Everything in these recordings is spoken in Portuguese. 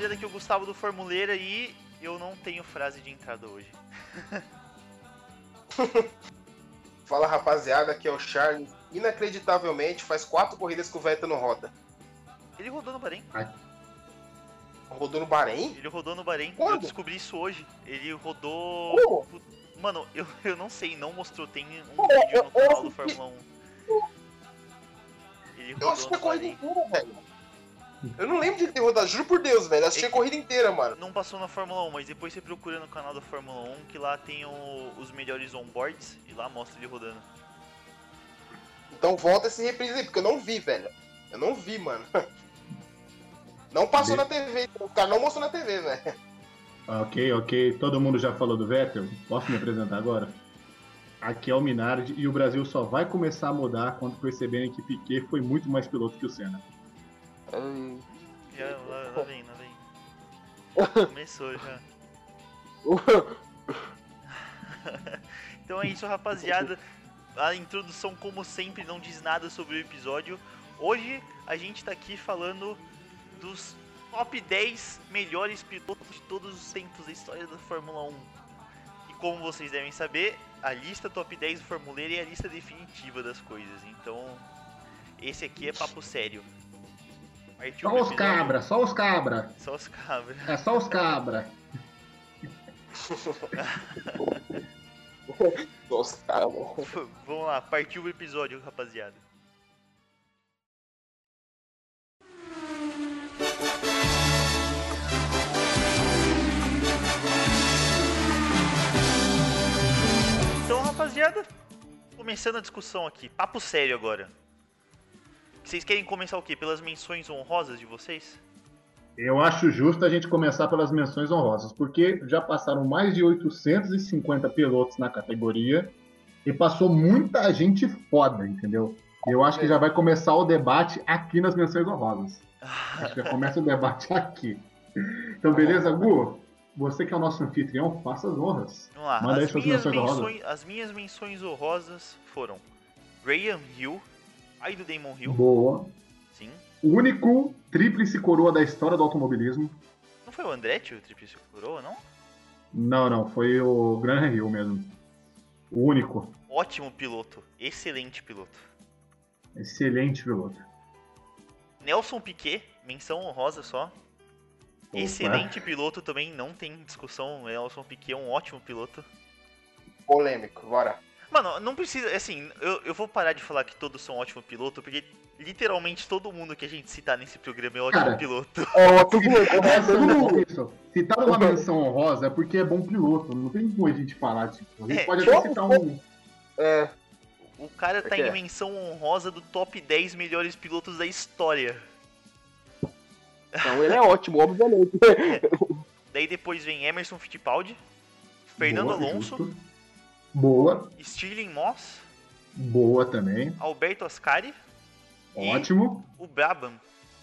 Rapaziada, aqui é o Gustavo do Formuleira e eu não tenho frase de entrada hoje. Fala rapaziada, aqui é o Charles. Inacreditavelmente, faz quatro corridas que o Vettel não roda. Ele rodou no Bahrein. Rodou no Bahrein? Ele rodou no Bahrein. Eu Quando? descobri isso hoje. Ele rodou. Como? Mano, eu, eu não sei, não mostrou. Tem um Pô, vídeo eu- no canal eu do Fórmula 1. Ele Eu rodou assisti a no corrida Bahrein. inteira, velho. Eu não lembro de ele ter rodado, juro por Deus, velho. Assisti a É- corrida inteira, mano. Não passou na Fórmula 1, mas depois você procura no canal da Fórmula 1 que lá tem o- os melhores onboards e lá mostra ele rodando. Então volta esse reprise aí, porque eu não vi, velho. Eu não vi, mano. Não passou na TV, o cara não mostrou na TV, velho. Ok, ok. Todo mundo já falou do Vettel? Posso me apresentar agora? Aqui é o Minardi e o Brasil só vai começar a mudar quando perceberem que Piquet foi muito mais piloto que o Senna. Já, lá, lá vem, lá vem. Começou já. Então é isso, rapaziada. A introdução, como sempre, não diz nada sobre o episódio. Hoje a gente tá aqui falando dos top 10 melhores pilotos de todos os tempos da história da Fórmula 1. E como vocês devem saber, a lista top 10 do Formuleiro é a lista definitiva das coisas. Então, esse aqui é papo sério. Só pro os cabra, só os cabra. Só os cabras. É só os cabra. Nossa. Vamos lá, partiu o episódio, rapaziada. Então, rapaziada, começando a discussão aqui, papo sério agora. Vocês querem começar o quê? Pelas menções honrosas de vocês? Eu acho justo a gente começar pelas menções honrosas, porque já passaram mais de 850 pilotos na categoria e passou muita gente foda, entendeu? Eu acho que já vai começar o debate aqui nas menções honrosas. Acho que já começa o debate aqui. Então, beleza, Gu? Você que é o nosso anfitrião, faça as honras. Vamos lá, Manda aí as suas minhas, menções honrosas. menções, as minhas menções honrosas foram Graham Hill, pai do Damon Hill, Boa. sim. O único tríplice coroa da história do automobilismo. Não foi o Andretti o Tríplice Coroa, não? Não, não, foi o Graham Hill mesmo. O único. Ótimo piloto, excelente piloto. Excelente piloto. Nelson Piquet, menção honrosa só. Excelente piloto também, não tem discussão. Nelson Piquet é um ótimo piloto. Polêmico, bora. Mano, não precisa, assim, eu, eu vou parar de falar que todos são ótimo piloto, porque literalmente todo mundo que a gente citar nesse programa é ótimo Cara, piloto. Ó. Se tá numa menção honrosa é porque é bom piloto. Não tem como a gente falar, tipo. A gente É, pode até citar um. É, O cara tá Por quê? em menção honrosa do top 10 melhores pilotos da história. então ele é ótimo, obviamente. Daí depois vem Emerson Fittipaldi, Fernando Boa, Alonso, justo. Boa, Stirling Moss, boa também. Alberto Ascari, E? Ótimo. o Brabham.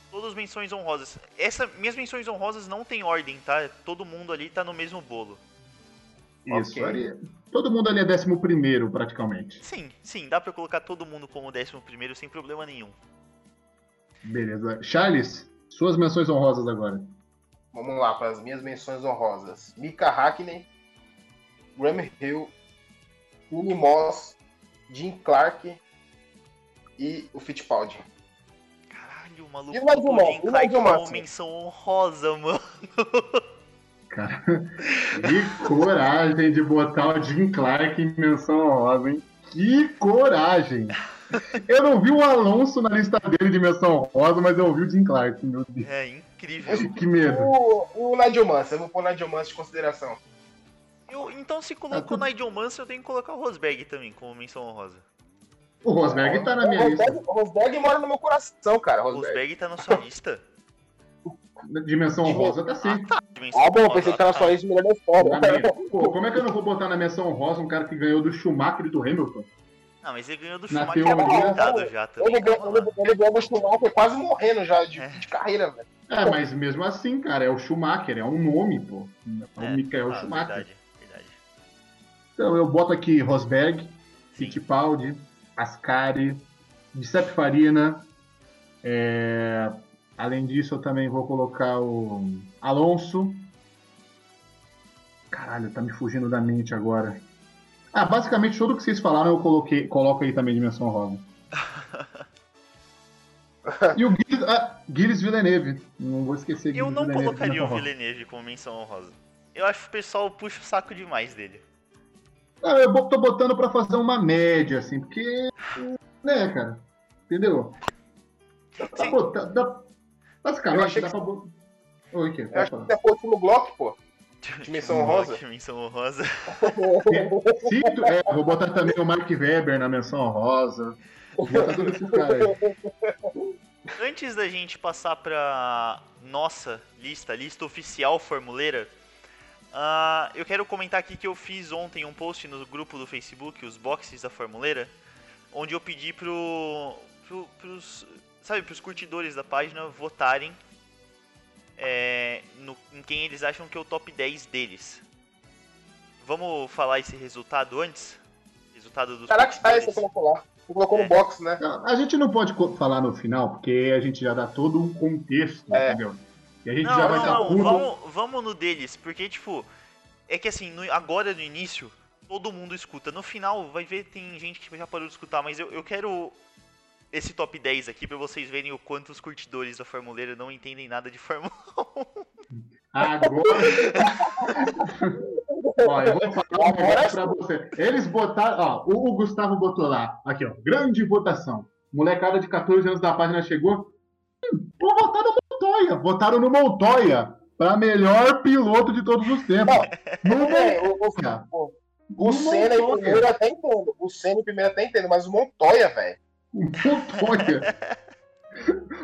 Todas menções honrosas. Essa, minhas menções honrosas não tem ordem, tá? Todo mundo ali tá no mesmo bolo. Isso. Ok. ali- todo mundo ali é décimo primeiro, praticamente. Sim, sim, dá pra colocar todo mundo como décimo primeiro sem problema nenhum. Beleza. Charles, suas menções honrosas agora. Vamos lá para as minhas menções honrosas. Mika Hakkinen, Graham Hill, Tony Moss, Jim Clark e o Fittipaldi. Caralho, o maluco E mais uma, o Jim Clark uma, como sim. menção honrosa, mano. Cara, que coragem de botar o Jim Clark em menção honrosa, hein? Que coragem! Eu não vi o Alonso na lista dele de menção honrosa, mas eu ouvi o Jim Clark, meu Deus. É incrível. Que medo. O, o Nigel Mansell, eu vou pôr o Nigel Mansell de consideração. Eu, então se colocou o Nigel Mansell, eu tenho que colocar o Rosberg também como menção honrosa. O Rosberg tá na minha o lista. Rosberg, o Rosberg mora no meu coração, cara. Rosberg. Rosberg tá na sua lista? Dimensão rosa tá sim. Dimensão Ah, bom, honrosa, pensei que tá. só isso melhor da história. Na minha. Pô, como é que eu não vou botar na menção rosa um cara que ganhou do Schumacher e do Hamilton? Não, mas ele ganhou do Na Schumacher teoria- aposentado já também. Ele ganhou, calma lá. ele, ganhou do Schumacher quase morrendo já de, É. de carreira, velho. É, mas mesmo assim, cara, é o Schumacher, é um nome, pô. É o É, Michael ah, Schumacher. Verdade. Então eu boto aqui Rosberg. Fittipaldi, Ascari, Giuseppe Farina. é, Além disso, eu também vou colocar o Alonso. Caralho, tá me fugindo da mente agora. Ah, basicamente tudo que vocês falaram eu coloquei, coloco aí também dimensão rosa. e o Gilles, ah, Gilles Villeneuve. Não vou esquecer Eu Gilles não Villeneuve colocaria o. Villeneuve como menção honrosa. Eu acho que o pessoal puxa o saco demais dele. Ah, eu tô botando pra fazer uma média, assim, porque. Né, cara? Entendeu? Dá pra botar. Dá, basicamente, que- pra botar. Oi, que? Eu acho que falar. foi o último Glock, pô. Dimensão honrosa? Menção honrosa. Cito, é, vou botar também o Mark Webber na menção rosa. Vou botar todos esses caras aí. Antes da gente passar pra nossa lista, lista oficial formuleira, ah, eu quero comentar aqui que eu fiz ontem um post no grupo do Facebook, os boxes da formuleira, onde eu pedi pro, pro, pros, sabe, pros curtidores da página votarem é, no- em quem eles acham que é o top 10 deles. Vamos falar esse resultado antes? Resultado dos Caraca, ah, você colocou lá. Você colocou É. no box, né? Não, A gente não pode falar no final, porque a gente já dá todo um contexto, É. entendeu? E a gente Não, já vai estar puto. vamos, vamos no deles, porque, tipo, é que assim, no- agora no início, todo mundo escuta. No final, vai ver, tem gente que já parou de escutar, mas eu, eu quero esse top 10 aqui pra vocês verem o quanto os curtidores da Formuleira não entendem nada de Fórmula 1. Agora. ó, eu vou falar um Agora negócio pra você. Eles botaram, ó, o, o Gustavo botou lá, aqui, ó, grande votação. Molecada de 14 anos da página chegou. Hum, Vou votar no Montoya. Votaram no Montoya pra melhor piloto de todos os tempos. No É, o, o, Montoya. o, o No Senna em primeiro até entendo. O Senna em primeiro até entendo, mas o Montoya, velho. Montoya.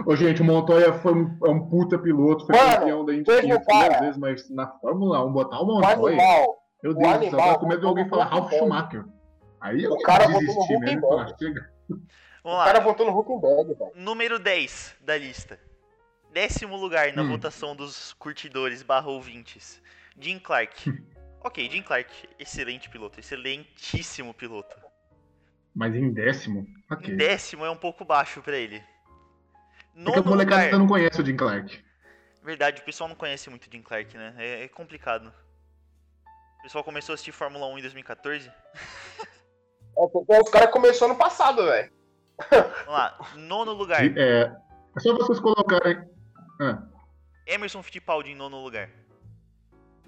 Ô, gente, o Montoya foi um, é um puta piloto, foi Mano, campeão da Indy teve 500 duas cara- vezes, mas na Fórmula 1, botar o O Montoya. animal. Meu O Deus animal, eu tava com medo de alguém o falar. Ralf Schumacher. Aí eu O cara desisti mesmo Huckenberg. falar, chega. Vamos O lá, cara botou no Huckenberg, velho. número 10 da lista. Décimo lugar na Hum. votação dos curtidores barra ouvintes. Jim Clark. ok, Jim Clark, excelente piloto, excelentíssimo piloto. Mas em décimo? Ok. Em décimo é um pouco baixo pra ele. É que a molecada lugar. não conhece o Jim Clark. Verdade, o pessoal não conhece muito Jim Clark, né? É, é complicado. O pessoal começou a assistir Fórmula 1 em 2014. É, porque os caras começaram no passado, velho. Vamos lá, nono lugar. É, é só vocês colocarem. Ah, Emerson Fittipaldi em nono lugar.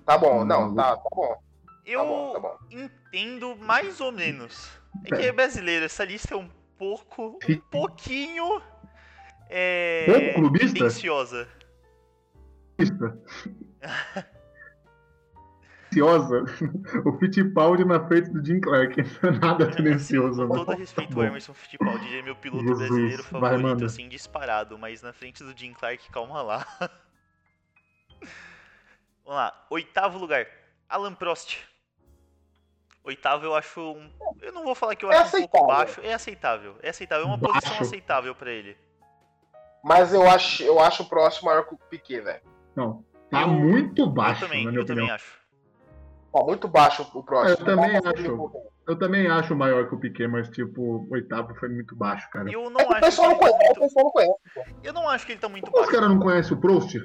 Tá bom, Hum, não, tá, tá bom. Eu Tá bom, tá bom. entendo mais ou menos. É que é brasileiro, essa lista é um pouco, um pouquinho é, Pouco clubista? tendenciosa. Tendenciosa. O Fittipaldi na frente do Jim Clark. Nada tendencioso. Com mas todo tá respeito, bom. o Emerson Fittipaldi ele é meu piloto Jesus, brasileiro vai, favorito, manda. assim, disparado, mas na frente do Jim Clark, calma lá. Vamos lá, oitavo lugar, Alan Prost. Oitavo eu acho um... Eu não vou falar que eu É acho um pouco aceitável. baixo, é aceitável, é aceitável, é uma posição Baixo. aceitável pra ele. Mas eu acho, eu acho o próximo maior que o Piquet, velho. Não, tá Eu- muito baixo, eu também, na minha eu também opinião. acho. Ó, muito baixo o próximo. Eu também acho. Eu também acho maior que o Piquet, mas tipo, o oitavo foi muito baixo, cara. Eu não É que o acho que pessoal não tá conhece, o pessoal não conhece. Eu não acho que ele tá muito Como os baixo. caras não conhecem o Prost?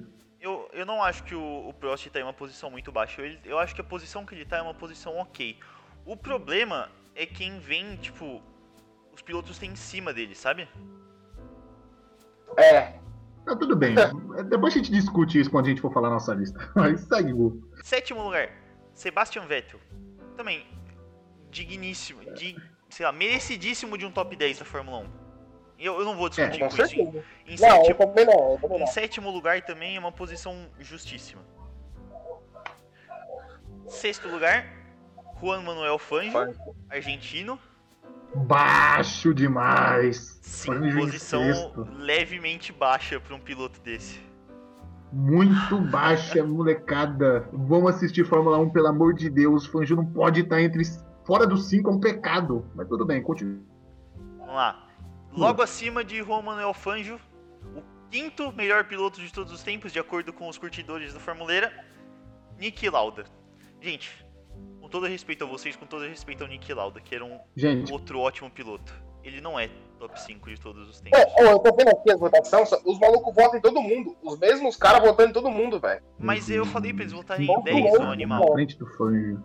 Eu, eu não acho que o, o Prost tá em uma posição muito baixa. Eu, eu acho que a posição que ele tá é uma posição ok. O problema é quem vem, tipo, os pilotos têm em cima dele, sabe? É, Tá tudo bem. Depois a gente discute isso quando a gente for falar nossa lista. Mas segue, Gu. Sétimo lugar, Sebastian Vettel. Também, digníssimo, de, sei lá, merecidíssimo de um top 10 da Fórmula 1. Eu, eu não vou discutir com com isso. Em, certeza. em Não, sétimo, também não, em sétimo lugar também é uma posição justíssima. Sexto lugar, Juan Manuel Fangio, argentino. Baixo demais. Sim, Fangio posição levemente baixa para um piloto desse. Muito baixa, molecada. Vamos assistir Fórmula 1, pelo amor de Deus. Fangio não pode estar entre. Fora dos cinco é um pecado. Mas tudo bem, continua. Vamos lá. Logo acima de Juan Manuel Fangio, o quinto melhor piloto de todos os tempos, de acordo com os curtidores do Formuleira, Nick Lauda. Gente, com todo respeito a vocês, com todo respeito ao Nick Lauda, que era um Gente, outro ótimo piloto. Ele não é top 5 de todos os tempos. Ô, ô, eu tô vendo aqui as votações, os malucos votam em todo mundo. Os mesmos caras votando em todo mundo, velho. Mas eu falei pra eles votarem em Bom, 10, bom, seu bom. animal. na frente do Fangio.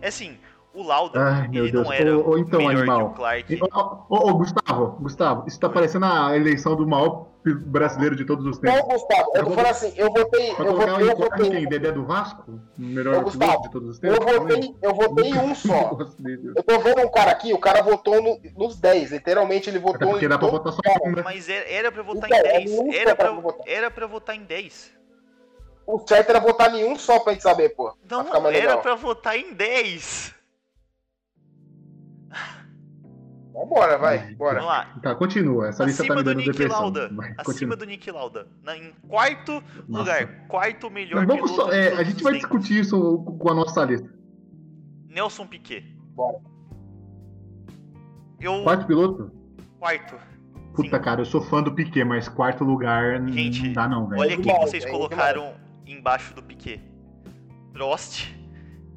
É assim, o Lauda, Ai, meu ele Deus. não era Ô, ô, então, melhor animal. que o Clark. Ô, ô, ô, Gustavo, Gustavo, isso tá parecendo a eleição do maior brasileiro de todos os tempos. Não, Gustavo, eu tô falando assim, eu votei, eu votei, eu em quem? votei, Dedé do Vasco? O melhor Ô, piloto Gustavo, de todos os eu tempos? votei, eu votei em um só. Eu tô vendo um cara aqui, o cara votou no- nos 10, literalmente ele votou porque em dá pra votar só um, né? Mas era, era pra votar Então, em é 10. muito Era pra, pra votar. era pra votar em 10. O certo era votar em um só pra gente saber, pô. Não, era legal. pra votar em 10. Vambora, vai, bora. Vamos lá. Tá, continua. Essa lista tá Acima me do dando Nick depressão. Lauda. Vai, Acima continua. do Nick Lauda. Na, em quarto Nossa. lugar. Quarto melhor Mas vamos piloto só, é, a gente vai tempos. discutir isso com a nossa lista. Nelson Piquet. Bora. Eu. Quarto piloto? Quarto. Puta, Sim. cara, eu sou fã do Piquet, mas quarto lugar Gente, não dá não, velho. Olha quem vocês é colocaram embaixo do Piquet. Prost,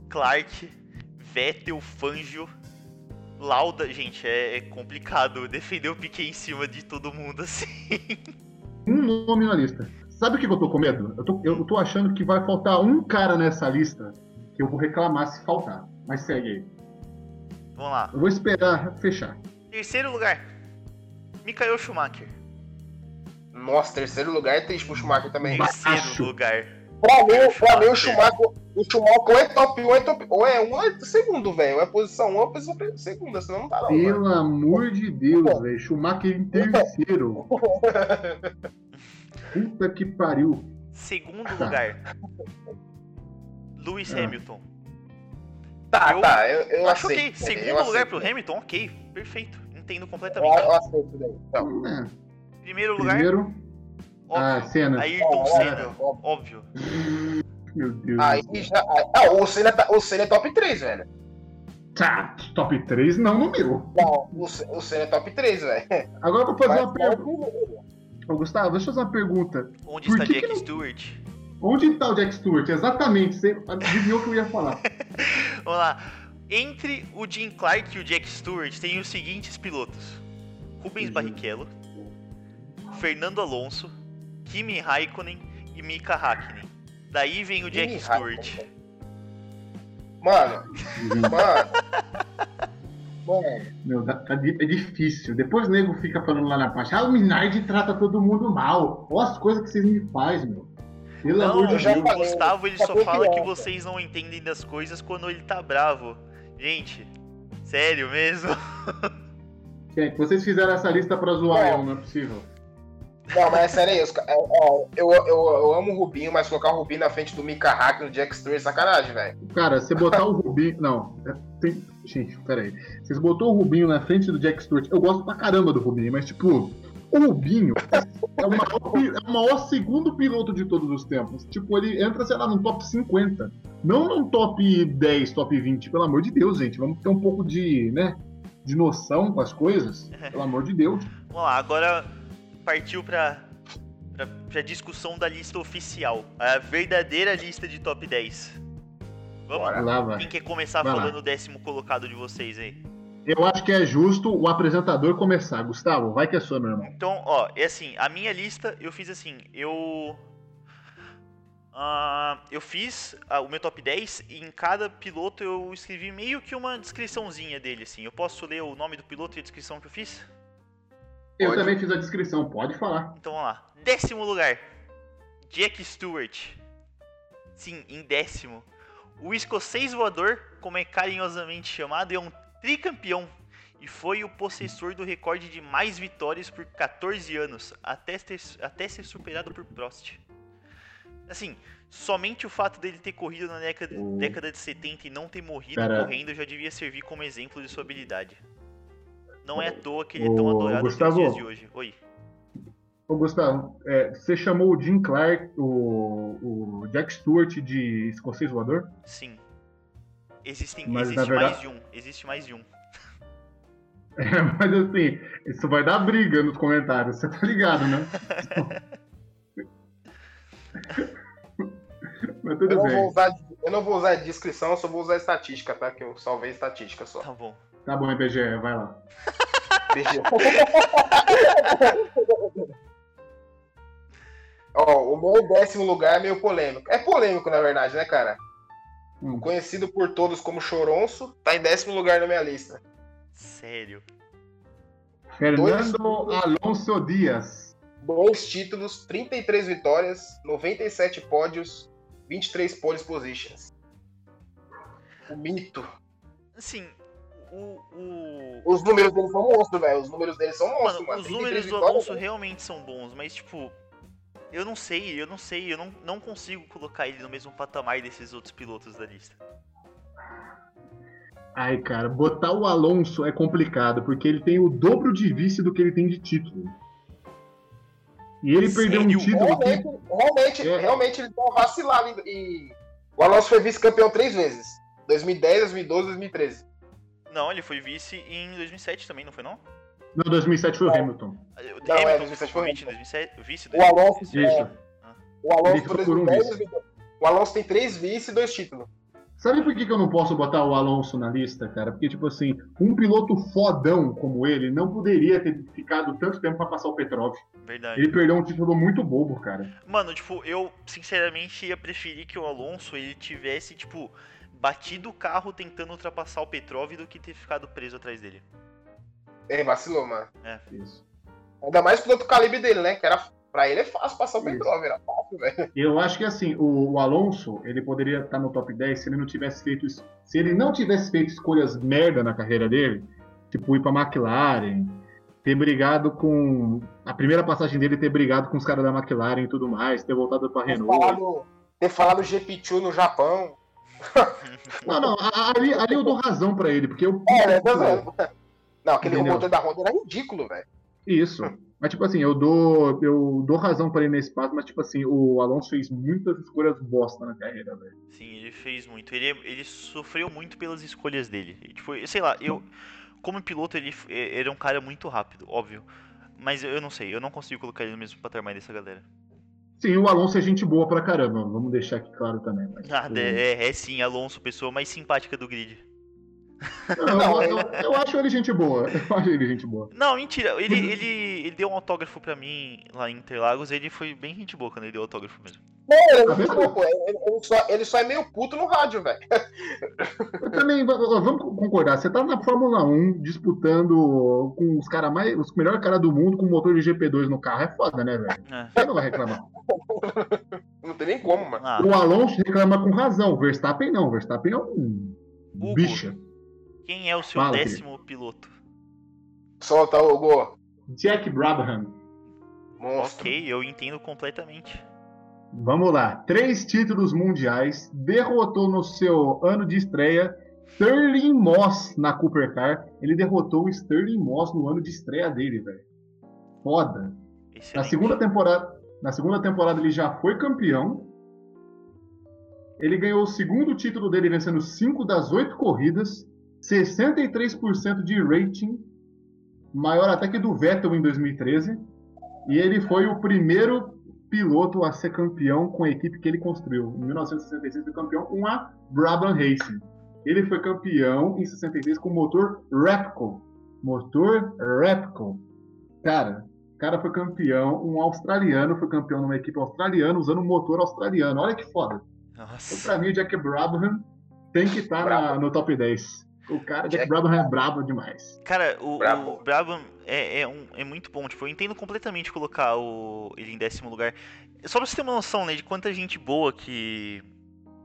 Clark, Vettel, Fangio, Lauda. Gente, é, é complicado defender o Piquet em cima de todo mundo assim. Um nome na lista. Sabe o que eu tô com medo? Eu tô, eu tô achando que vai faltar um cara nessa lista que eu vou reclamar se faltar. Mas segue aí. Vamos lá. Eu vou esperar fechar. Terceiro lugar. Michael Schumacher. Nossa, terceiro lugar é triste pro Schumacher também. Terceiro Baixo. lugar. Pra mim, pra mim o Schumacher, o Schumacher ou é top 1 ou é top ou é um ou é segundo, velho. Ou é posição 1 ou é posição segunda, senão não tá não, mano. Pelo amor de Deus, velho. Schumacher em terceiro. Puta que pariu. Segundo Tá. lugar. Lewis Ah. Hamilton. Tá, Eu tá, eu, eu Acho aceito. ok. eu Segundo aceito, lugar pro velho. Hamilton, ok. Perfeito. Entendo Eu, completamente. eu aceito, velho. Então, É, Primeiro lugar, primeiro, ah, óbvio. Senna. Ayrton Ó, Senna. Óbvio. Meu Deus. Aí já. Ah, o Senna, tá, o Senna é top 3, velho. Tá, top 3 não no meu. Não, o, o Senna é top 3, velho. Agora eu vou fazer Mas uma pergunta. Ô, Gustavo, deixa eu fazer uma pergunta. Onde Por está que Jack que não- Stewart? Onde tá o Jack Stewart? Exatamente, você adivinhou o que eu ia falar. Vamos lá. Entre o Jim Clark e o Jack Stewart tem os seguintes pilotos: Rubens Uhum. Barrichello, Fernando Alonso, Kimi Raikkonen e Mika Hakkinen. Daí vem o Jack Stewart. Mano, mano. Mano, Meu, tá- tá é difícil. Depois o nego fica falando lá na parte, ah, o Minardi trata todo mundo mal. Olha as coisas que vocês me fazem, meu. Pelo Não, amor de Deus. o Gustavo ele só só fala que vocês não entendem das coisas quando ele tá bravo. Gente, sério mesmo? Gente, vocês fizeram essa lista pra zoar não é possível. Não, mas é sério ca- é, ó, eu, eu, eu amo o Rubinho, mas colocar o Rubinho na frente do Mika Hack no Jack Stewart é sacanagem, velho. Cara, você botar o Rubinho. Não, é- tem. Gente, peraí. Vocês botou o Rubinho na frente do Jack Stewart. Eu gosto pra caramba do Rubinho, mas tipo, o Rubinho é o maior, é o maior segundo piloto de todos os tempos. Tipo, ele entra, sei lá, no top 50. Não num top 10, top 20. Pelo amor de Deus, gente. Vamos ter um pouco de, né? De noção com as coisas. Pelo amor de Deus. Vamos lá, agora partiu pra, pra, pra discussão da lista oficial. A verdadeira lista de top 10. Vamos Bora. Lá vai. Quem quer começar Vai lá. falando o décimo colocado de vocês aí? Eu acho que é justo o apresentador começar. Gustavo, vai que é sua, meu irmão. Então, ó, é assim, a minha lista eu fiz assim, eu. ah, eu fiz ah, o meu top 10 e em cada piloto eu escrevi meio que uma descriçãozinha dele, assim. Eu posso ler o nome do piloto e a descrição que eu fiz? Eu Pode. também fiz a descrição, pode falar. Então vamos lá. Décimo lugar. Jack Stewart. Sim, em décimo. O escocês voador, como é carinhosamente chamado, é um tricampeão e foi o possessor do recorde de mais vitórias por 14 anos, até, ter- até ser superado por Prost. Assim, somente o fato dele ter corrido na década, O- década de 70 e não ter morrido Cara- correndo já devia servir como exemplo de sua habilidade. Não é à toa que ele é tão Ô, adorado Gustavo. nos dias de hoje. Oi. Ô, Gustavo, é, você chamou o Jim Clark, o, o Jack Stewart de escocês voador? Sim. Existem, Mas, existe verdade- mais de um. Existe mais de um. É, mas assim, isso vai dar briga nos comentários, você tá ligado, né? mas Eu tudo não, vou bem. usar, eu não vou usar descrição, eu só vou usar estatística, tá? Que eu salvei estatística só. Tá bom. Tá bom, IBGE, vai lá. Ó, o meu décimo lugar é meio polêmico. É polêmico, na verdade, né, cara? Hum. Conhecido por todos como Choronço, tá em décimo lugar na minha lista. Sério. Fernando Alonso Dias. Dois títulos, 33 vitórias, 97 pódios, 23 pole positions. O mito. Assim, o. o... Os números dele são monstros, velho. Os números dele são monstros, Mano, mano. os 33 números do Alonso realmente são bons, mas tipo. Eu não sei, eu não sei, eu não, não consigo colocar ele no mesmo patamar desses outros pilotos da lista. Ai, cara, botar o Alonso é complicado, porque ele tem o dobro de vice do que ele tem de título. E ele perdeu um Sério? título que. Realmente, realmente, É. realmente ele dá um vacilado. E o Alonso foi vice-campeão três vezes: 2010, 2012 2013. Não, ele foi vice em 2007 também, não foi não? Não, 2007 foi o Hamilton. O Não, é, Hamilton 2007 foi vice em 2007, vice O Alonso, Isso. é, o Alonso foi por um 2010, vice. 2012. O Alonso tem três vice e dois títulos. Sabe por que, que eu não posso botar o Alonso na lista, cara? Porque, tipo assim, um piloto fodão como ele não poderia ter ficado tanto tempo pra passar o Petrov. Verdade. Ele perdeu um título muito bobo, cara. Mano, tipo, eu sinceramente ia preferir que o Alonso ele tivesse, tipo, batido o carro tentando ultrapassar o Petrov do que ter ficado preso atrás dele. É, vacilou, mano. Isso. Ainda mais pelo outro calibre dele, né? Que era, pra ele é fácil passar o. Petrov, era fácil, velho. Eu acho que assim, o, o Alonso, ele poderia estar no top 10 se ele não tivesse feito. Se ele não tivesse feito escolhas merda na carreira dele, tipo ir pra McLaren, ter brigado com. A primeira passagem dele ter brigado com os caras da McLaren e tudo mais, ter voltado pra Ter Renault. falado, ter falado GP2 no Japão. Não, não, ali, ali eu dou razão pra ele, porque eu. É, né? Vendo? Não, aquele Entendeu? motor da Honda era ridículo, velho. Isso. Mas, tipo assim, eu dou, eu dou razão pra ele nesse passo, mas, tipo assim, o Alonso fez muitas escolhas bosta na carreira, velho. Sim, ele fez muito. Ele, ele sofreu muito pelas escolhas dele. E, Tipo, sei lá, eu. Como piloto, ele, ele é um cara muito rápido, óbvio. Mas eu não sei, eu não consigo colocar ele no mesmo patamar dessa galera. Sim, o Alonso é gente boa pra caramba, vamos deixar aqui claro também. Mas, o- é, é sim, Alonso, pessoa mais simpática do grid. Não, eu, eu- eu acho ele gente boa. Eu acho ele gente boa. Não, mentira, ele, ele, ele deu um autógrafo pra mim lá em Interlagos, ele foi bem gente boa quando ele deu autógrafo mesmo. Não, ele, Tá é. Ele, ele só, ele só é meio puto no rádio, velho. Eu também, vamos concordar, você tá na Fórmula 1 disputando com os caras mais. os melhores caras do mundo com motor de GP2 no carro. É foda, né, velho? É. Você não vai reclamar. Não tem nem como, mano. Ah, O Alonso reclama com razão. O Verstappen não. O Verstappen é um Hugo. bicho. Quem é o seu Fala, décimo piloto? Solta o gol. Jack Brabham. Monstro. Ok, eu entendo completamente. Vamos lá. Três títulos mundiais. Derrotou no seu ano de estreia Sterling Moss na Cooper Car. Ele derrotou o Sterling Moss no ano de estreia dele, velho. Foda. Na Excelente. segunda temporada, na segunda temporada ele já foi campeão. Ele ganhou o segundo título dele vencendo 5 das 8 corridas, 63% de rating, maior até que do Vettel em 2013. E ele foi o primeiro piloto a ser campeão com a equipe que ele construiu. Em 1966 foi campeão com a Brabham Racing. Ele foi campeão em 66 com o motor Repco. Motor Repco. Cara, o cara foi campeão, um australiano foi campeão numa equipe australiana usando um motor australiano. Olha que foda. Então, Nossa. pra mim, o Jack Brabham tem que estar Brabo. no top 10. O cara, Jack, Jack- Brabham é brabo demais. Cara, o, Brabo. o Brabham é, é, um, é muito bom. Tipo, eu entendo completamente colocar o, ele em décimo lugar. Só pra você ter uma noção, né, de quanta gente boa que,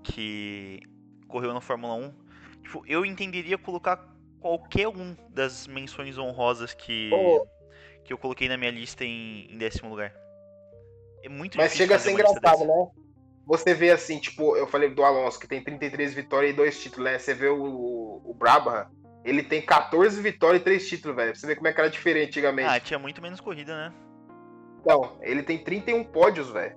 que correu na Fórmula 1. Tipo, eu entenderia colocar qualquer um das menções honrosas que, Ô. que eu coloquei na minha lista em, em décimo lugar. É muito Mas difícil chega a ser engraçado, né? Você vê assim, tipo, eu falei do Alonso, que tem 33 vitórias e 2 títulos, né? Você vê o, o Brabham, ele tem 14 vitórias e 3 títulos, velho. Você vê como é que era diferente antigamente. Ah, tinha muito menos corrida, né? Não, ele tem 31 pódios, velho.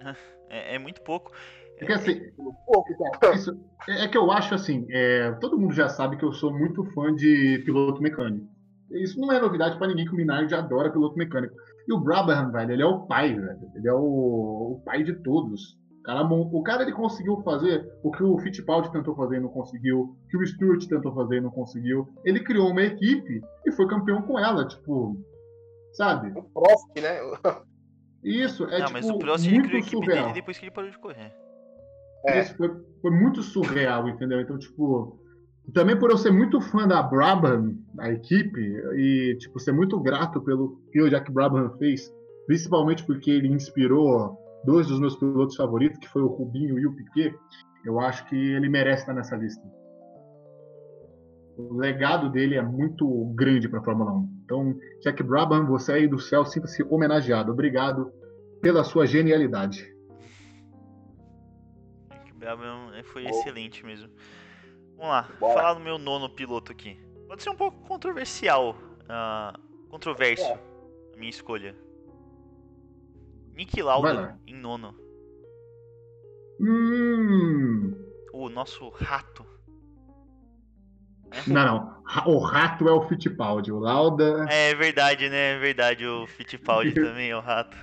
É, é muito pouco. Porque assim, Pouco, cara. isso, é é que eu acho assim, é, todo mundo já sabe que eu sou muito fã de piloto mecânico. Isso não é novidade pra ninguém que o Minardi adora piloto mecânico. E o Brabham, velho, ele é o pai, velho. Ele é o, o pai de todos. O cara, o cara ele conseguiu fazer o que o Fittipaldi tentou fazer e não conseguiu, o que o Stewart tentou fazer e não conseguiu. Ele criou uma equipe e foi campeão com ela, tipo, sabe? O Prost, né? Isso é não, tipo mas o Prost ele muito criou a equipe surreal. dele depois que ele parou de correr. É. Isso foi, foi muito surreal, entendeu? Então, tipo, também por eu ser muito fã da Brabham, a equipe, e, tipo, ser muito grato pelo que o Jack Brabham fez, principalmente porque ele inspirou dois dos meus pilotos favoritos, que foi o Rubinho e o Piquet, eu acho que ele merece estar nessa lista. O legado dele é muito grande para a Fórmula 1. Então, Jack Brabham, você aí do céu, sinta-se homenageado. Obrigado pela sua genialidade. Que Brabham é, foi excelente mesmo. Vamos lá, Bora. falar do meu nono piloto aqui. Pode ser um pouco controversial, ah, controverso, É. a minha escolha. Nick Lauda em nono. Hum. O nosso rato. Não, não. O rato é o Fittipaldi. O Lauda. É verdade, né? É verdade, o Fittipaldi também é o rato.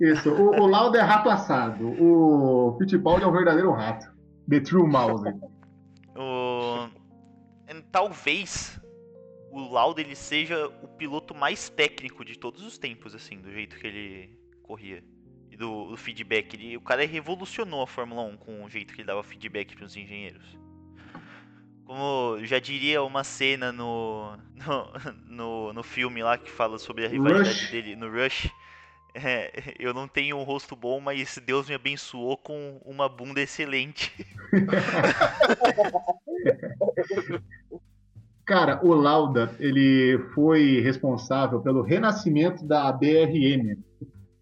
Isso. O, o Lauda é rato assado. O Fittipaldi é o verdadeiro rato. The True Mouse. Talvez o Lauda ele seja o piloto mais técnico de todos os tempos, assim, do jeito que ele corria. E do, do feedback. Ele, o cara revolucionou a Fórmula 1 com o jeito que ele dava feedback para os engenheiros. Como já diria uma cena no, no, no, no filme lá que fala sobre a rivalidade Rush. dele no Rush. É, eu não tenho um rosto bom, mas Deus me abençoou com uma bunda excelente. Cara, o Lauda, ele foi responsável pelo renascimento da BRM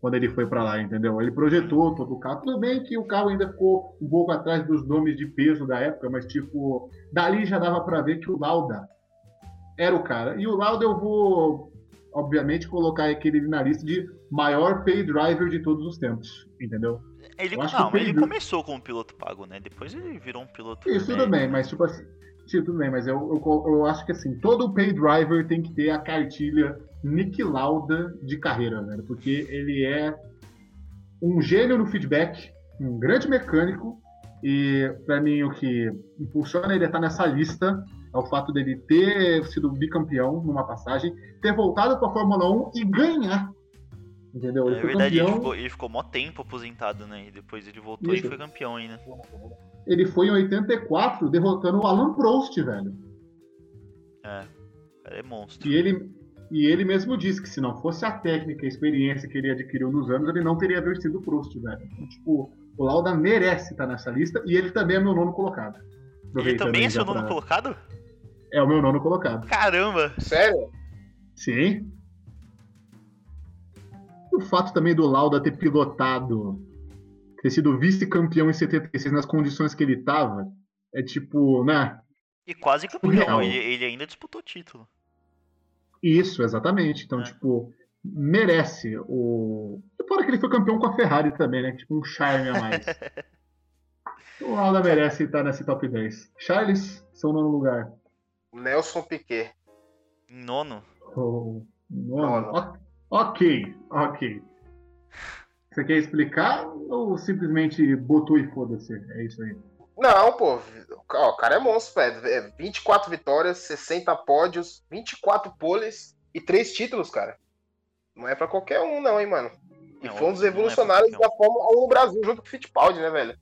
quando ele foi pra lá, entendeu? Ele projetou todo o carro. Tudo bem que o carro ainda ficou um pouco atrás dos nomes de peso da época, mas tipo, dali já dava pra ver que o Lauda era o cara. E o Lauda eu vou, obviamente, colocar aquele na lista de maior pay driver de todos os tempos, entendeu? Ele, não, ele Pedro- começou como piloto pago, né? Depois ele virou um piloto. Isso tudo médio. bem, mas tipo assim. Sim, tudo bem, mas eu, eu, eu acho que assim, todo pay driver tem que ter a cartilha Nick Lauda de carreira, velho. Porque ele é um gênio no feedback, um grande mecânico. E pra mim o que impulsiona ele a estar nessa lista é o fato dele ter sido bicampeão numa passagem, ter voltado pra Fórmula 1 e ganhar. Entendeu? Ele É foi verdade, ele campeão. ficou, ele ficou mó tempo aposentado, né? E depois ele voltou Isso. e foi campeão ainda. Ele foi em 84 derrotando o Alan Prost, velho. É, cara é monstro. E ele, e ele mesmo disse que se não fosse a técnica e a experiência que ele adquiriu nos anos, ele não teria vencido o Prost, velho. Então, tipo, o Lauda merece estar nessa lista e ele também é meu nono colocado. Ele também é seu nono pra- colocado? É o meu nono colocado. Caramba! Sério? Sim. O fato também do Lauda ter pilotado, ter sido vice-campeão em 76 nas condições que ele tava, é tipo, né? E quase campeão, ele, ele ainda disputou título. Isso, exatamente. Então, É. tipo, merece o. E fora que ele foi campeão com a Ferrari também, né? Tipo, um charme a mais. o Lauda merece estar nesse top 10. Charles, seu nono lugar. Nelson Piquet. Nono? O nono. Nono. Ok, ok. Você quer explicar ou simplesmente botou e foda-se? É isso aí. Não, pô. O cara é monstro, velho. É 24 vitórias, 60 pódios, 24 poles e 3 títulos, cara. Não é pra qualquer um, não, hein, mano. E É, foi um dos não é revolucionários um. da Fórmula 1 no Brasil, junto com o Fittipaldi, né, velho?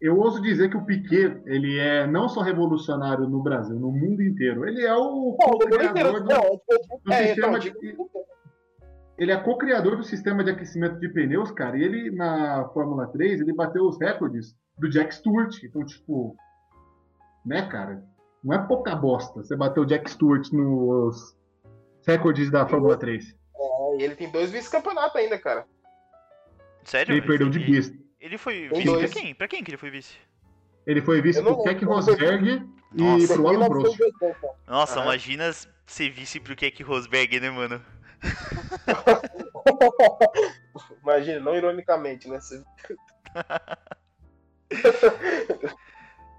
Eu ouso dizer que o Piquet, ele é não só revolucionário no Brasil, no mundo inteiro. Ele é o co-criador do, do É, sistema então, de, ele é co-criador do sistema de aquecimento de pneus, cara. E ele, na Fórmula 3, ele bateu os recordes do Jack Stewart. Então, tipo, né, cara? Não é pouca bosta você bater o Jack Stewart nos recordes da Fórmula 3. é, e ele tem dois vice-campeonatos ainda, cara. Sério? Ele perdeu de vice. Ele foi Tem vice pra dois. quem? Pra quem que ele foi vice? Ele foi vice pro Keck. Rosberg e Nossa. pro Alan Prost. 1980. Nossa, imagina ser vice pro Keck Rosberg, né, mano? Imagina, não ironicamente, né? Você-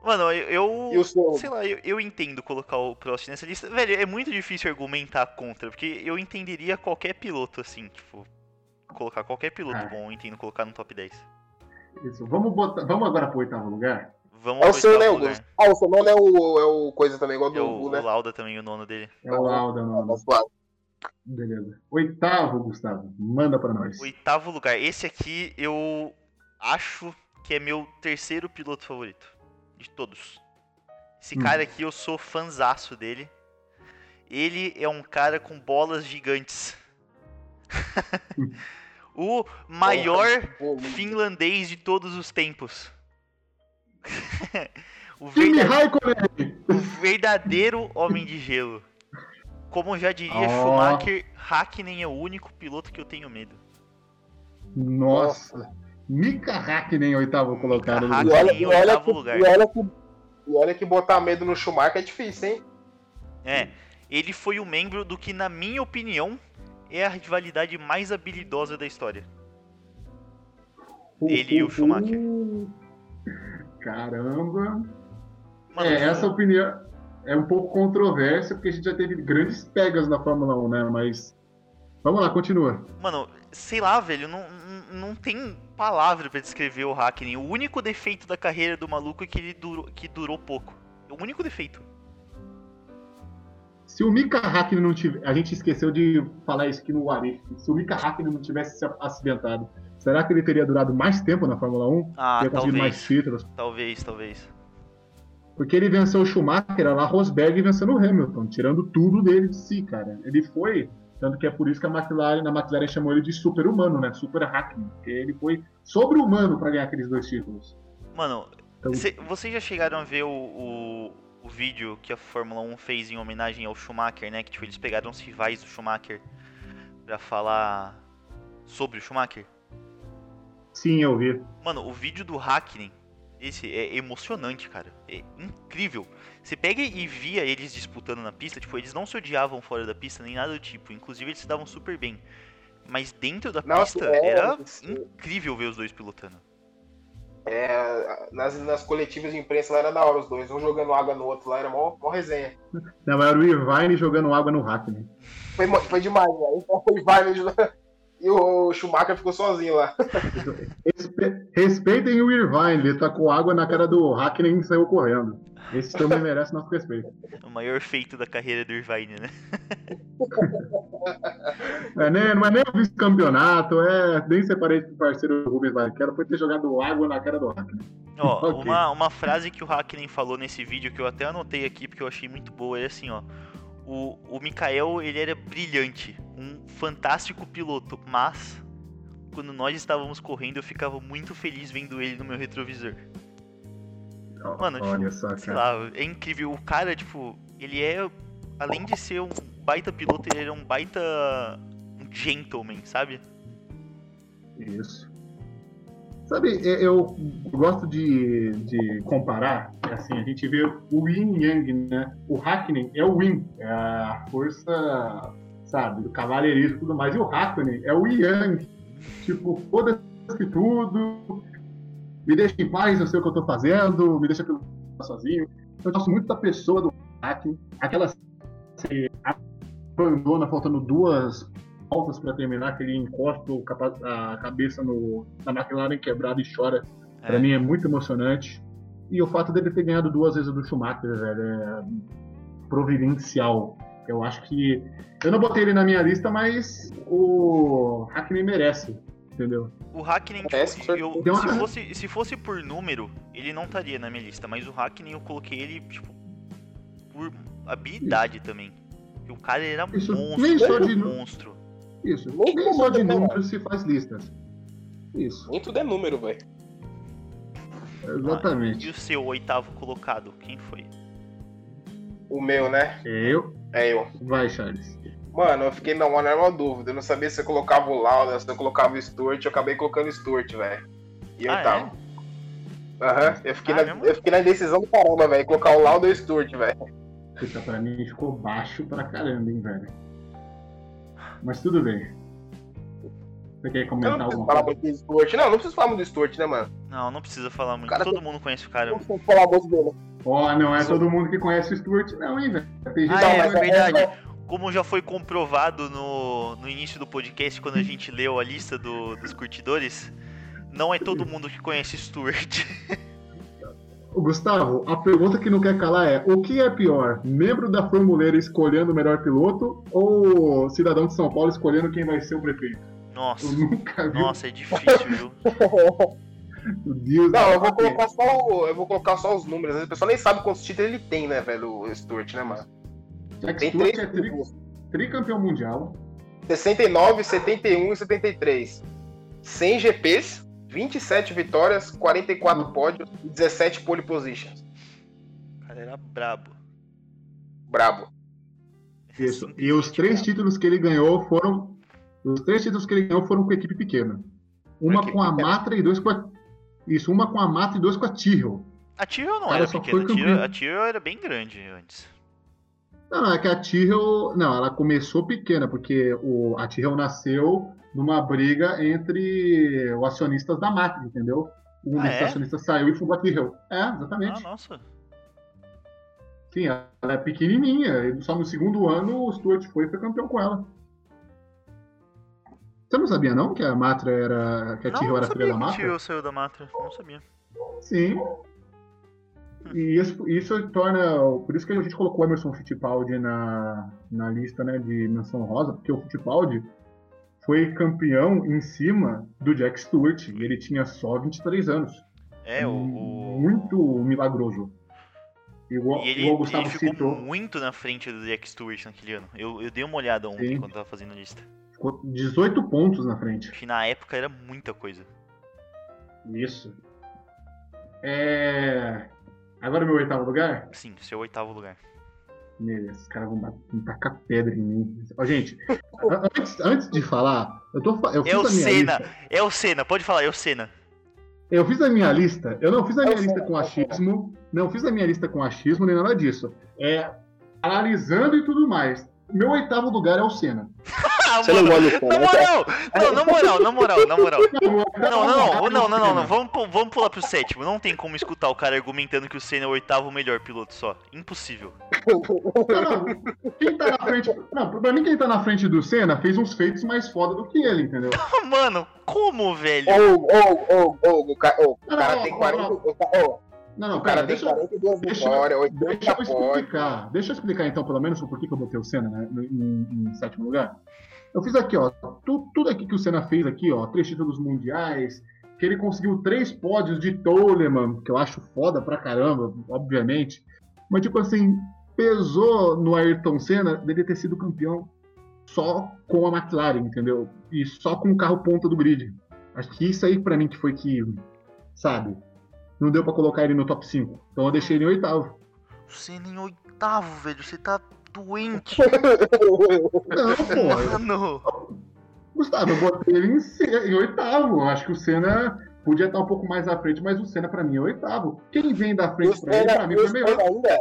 Mano, eu. eu-? Sei lá, eu, eu entendo colocar o Prost nessa lista. Velho, é muito difícil argumentar contra, porque eu entenderia qualquer piloto assim, tipo. Colocar qualquer piloto Ah. bom, eu entendo colocar no top 10. Isso. Vamos, botar, vamos agora pro oitavo lugar? Vamos É o seu, né, Augusto? lugar. Ah, o seu nome é o, é o coisa também, igual É do o, Hugo, né? o Lauda também, o nono dele. É o Lauda, suave. Beleza. Oitavo, Gustavo. Manda pra nós. Oitavo lugar. Esse aqui eu acho que é meu terceiro piloto favorito. De todos. Esse Hum. cara aqui eu sou fanzaço dele. Ele é um cara com bolas gigantes. o maior Pô, finlandês de todos os tempos. o, Kimi verda- Raikkonen! o verdadeiro homem de gelo. Como já diria Ó. Schumacher, Hakkinen é o único piloto que eu tenho medo. Nossa. Mika Hakkinen, oitavo colocado. Mika E Hakkinen. olha, em e, olha oitavo que, lugar. e, olha que, e olha que botar medo no Schumacher é difícil, hein? É, ele foi o membro do que, na minha opinião, é a rivalidade mais habilidosa da história. Ele e o Schumacher. Caramba. Mano, é, essa opinião é um pouco controversa, porque a gente já teve grandes pegas na Fórmula 1, né? Mas. Vamos lá, continua. mano, sei lá, velho, não, não- tem palavra pra descrever o Hackney. O único defeito da carreira do maluco é que ele durou, que durou pouco. É o único defeito. Se o Mika Hakkinen não tivesse. A gente esqueceu de falar isso aqui no Arif. Se o Mika Hakkinen não tivesse se acidentado, será que ele teria durado mais tempo na Fórmula 1? Ah, teria conseguido mais talvez. títulos? Talvez, talvez. Porque ele venceu o Schumacher, a lá Rosberg vencendo o Hamilton, tirando tudo dele de si, cara. Ele foi, tanto que é por isso que a McLaren, a McLaren chamou ele de super-humano, né? Super Hackney, porque ele foi sobre-humano para ganhar aqueles dois títulos. Mano, Então, cê- vocês já chegaram a ver o, o, o vídeo que a Fórmula 1 fez em homenagem ao Schumacher, né? Que tipo, eles pegaram os rivais do Schumacher pra falar sobre o Schumacher. sim, eu vi. Mano, o vídeo do Hackney, esse é emocionante, cara. É incrível. Você pega e via eles disputando na pista, tipo, eles não se odiavam fora da pista, nem nada do tipo. Inclusive, eles se davam super bem. Mas dentro da Nossa, pista, é, era incrível ver os dois pilotando. É, nas, nas coletivas de imprensa lá era da hora os dois, um jogando água no outro lá, era mó, mó resenha. Não, era o Irvine jogando água no Hackney. Foi, foi demais, né? Então foi vários. E o Schumacher ficou sozinho lá. Respe- Respeitem o Irvine, ele tacou água na cara do Hackney e saiu correndo. Esse também merece nosso respeito. O maior feito da carreira do Irvine, né? É, nem- não é nem o vice-campeonato, é, nem separei do parceiro do Rubens Barrichello, foi ter jogado água na cara do Hackney. Ó, Ok. uma, uma frase que o Hackney falou nesse vídeo que eu até anotei aqui porque eu achei muito boa é assim, ó. O, o Mikael, ele era brilhante, um fantástico piloto, mas quando nós estávamos correndo eu ficava muito feliz vendo ele no meu retrovisor. Mano, Olha só, Sei cara. lá, é incrível. O cara, tipo, ele é, além de ser um baita piloto, ele era um baita um gentleman, sabe? Isso. Sabe, eu gosto de, de comparar, assim, a gente vê o Yin Yang, né? O Hackney é o Yin, é a força, sabe, do cavalheirismo e tudo mais. E o Hackney é o Yang. Tipo, foda-se tudo, me deixa em paz, eu sei o que eu tô fazendo, me deixa pilotar sozinho. Eu gosto muito da pessoa do Hackney, aquela que abandona faltando duas voltas para terminar, que ele encosta a cabeça no, na McLaren quebrada e chora. É. mim é muito emocionante. E o fato dele ter ganhado duas vezes do Schumacher, velho, é providencial. Eu acho que. Eu não botei ele na minha lista, mas o Hackney merece, entendeu? O Hackney, É, tipo, eu- certeza. se, fosse, se fosse por número, ele não estaria na minha lista, mas o Hackney eu coloquei ele, tipo, por habilidade também. Porque o cara era Isso monstro, nem só de- monstro. Isso. Nem Nem só de números se faz listas. Isso, Nem tudo é número, velho. E exatamente. o seu oitavo colocado, quem foi? O meu, né? Eu. É eu. Vai, Charles. Mano, eu fiquei na maior dúvida. Eu não sabia se eu colocava o Lauda, se eu colocava o Stuart. Eu acabei colocando o Stuart, velho. E eu Ah, tava. Aham, eu, fiquei Ah, na, eu fiquei na indecisão do caramba, velho. Colocar o Lauda ou o Stuart, velho. Puta, pra mim ficou baixo pra caramba, hein, velho. Mas tudo bem. Você quer Eu comentar alguma falar coisa? muito do Stuart. Não, não preciso falar muito do Stuart, né, mano? Não, não precisa falar muito. Cara, Todo mundo conhece o cara. Não preciso falar muito dele. Ó, não é todo mundo que conhece o Stuart, não, hein, velho. Tem gente Ah, que é, conhece- verdade. Como já foi comprovado no, no início do podcast, quando a gente leu a lista do- dos curtidores, não é todo mundo que conhece Stuart. Gustavo, a pergunta que não quer calar é: o que é pior? Membro da formuleira escolhendo o melhor piloto ou cidadão de São Paulo escolhendo quem vai ser o prefeito? Nossa, Eu nunca vi. nossa, é difícil, viu? Meu Deus Não, eu vou colocar só, o- eu vou colocar só os números. O pessoal nem sabe quantos títulos ele tem, né, velho, o Stuart, né, mano? Jack Tem Stewart três é tri- tricampeão mundial. 69, 71 e 73. 100 GPs, 27 vitórias, 44 pódios e 17 pole positions. O cara era brabo. Brabo. Isso. E os três títulos que ele ganhou foram. Os três títulos que ele ganhou foram com equipe pequena. Uma com a. Matra e dois com a. Isso, uma com a Matra e dois com a Tyrrell. A Tyrrell não Cara, era pequena, a Tyrrell era bem grande antes. Não, não, é que a Tyrrell. Não, ela começou pequena, porque o, a Tyrrell nasceu numa briga entre os acionistas da Matra, entendeu? Um Ah, desses é? acionistas saiu e fundou a Tyrrell. É, Ah, exatamente. nossa. Sim, ela é pequenininha. Só no segundo ano o Stuart foi e foi campeão com ela. Você não sabia não que a Matra era. que a não era filha da que a Matra? Tyrrell saiu da Matra. Não sabia. Sim. E isso, isso torna. Por isso que a gente colocou o Emerson Fittipaldi na, na lista né, de menção rosa, porque o Fittipaldi foi campeão em cima do Jack Stewart. E ele tinha só 23 anos. É, o- Muito milagroso. Igual, E ele, igual Gustavo ele ficou citou. muito na frente do Jack Stewart naquele ano. Eu, eu dei uma olhada ontem Sim. quando tava fazendo a lista. Ficou 18 pontos na frente. Que na época era muita coisa. Isso. É... Agora meu oitavo lugar? Sim, seu oitavo lugar. Meu, esses caras vão vão tacar pedra em mim. Ó, gente, an- antes, antes de falar, eu, tô, eu fiz É o Senna. É o Senna, pode falar, é o Senna. Eu fiz a minha lista. Eu não fiz a minha Eu lista sei, com achismo. Não fiz a minha lista com achismo nem nada disso. É analisando e tudo mais. Meu oitavo lugar é o Senna. Você não gosta do na Senna, né? moral! Não, na moral, na moral, na moral. Não, Não, não, não, não, o. Vamos, vamos pular pro sétimo. Não tem como escutar o cara argumentando que o Senna é o oitavo melhor piloto só. Impossível. Quem tá na frente. Não, pra mim, quem tá na frente do Senna fez uns feitos mais foda do que ele, entendeu? Ah, Mano, como, velho? Ô, ô, ô, ô, o o cara não, tem não, 40. Não. Não, cara deixa, 42 deixa- deixa 80 eu explicar. Deixa eu explicar então, pelo menos, o porquê que eu botei o Senna né, em, em sétimo lugar. Eu fiz aqui, ó, tu- tudo aqui que o Senna fez aqui, ó, três títulos mundiais, que ele conseguiu três pódios de Toleman, que eu acho foda pra caramba, obviamente. Mas, tipo assim, pesou no Ayrton Senna dele ter sido campeão só com a McLaren, entendeu? E só com o carro ponta do grid. Acho que isso aí pra mim que foi que, sabe, não deu pra colocar ele no top 5. Então eu deixei ele em oitavo. O Senna em oitavo, velho. Você tá doente. Não, pô. Mano. Gustavo, eu botei ele em, em oitavo. Acho que o Senna podia estar um pouco mais à frente, mas o Senna pra mim é oitavo. Quem vem da O frente pra ele, Senna, pra mim o foi melhor. Senna ainda.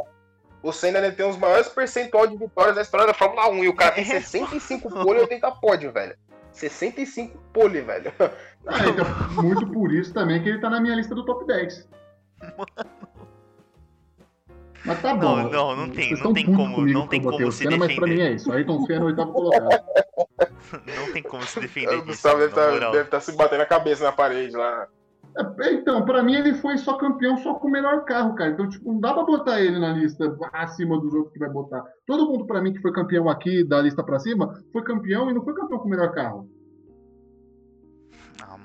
O Senna ele tem os maiores percentual de vitórias da história da Fórmula 1 e o cara tem É. 65 pole e 80 pódio, velho. 65 pole, velho. Ah, então, muito por isso também que ele tá na minha lista do top 10. Mas tá bom. Não, não, não tem- não tem como- comigo não que tem como o se Senna, mas pra mim defender. é isso. Ayrton Senna, oitavo colocado. Não tem como se O defender disso, Gustavo deve na estar tá se batendo a cabeça na parede lá. É, Então, pra mim ele foi só campeão só com o melhor carro, cara. Então, tipo, não dá pra botar ele na lista acima dos outros que vai botar. Todo mundo, pra mim, que foi campeão aqui da lista pra cima, foi campeão e não foi campeão com o melhor carro.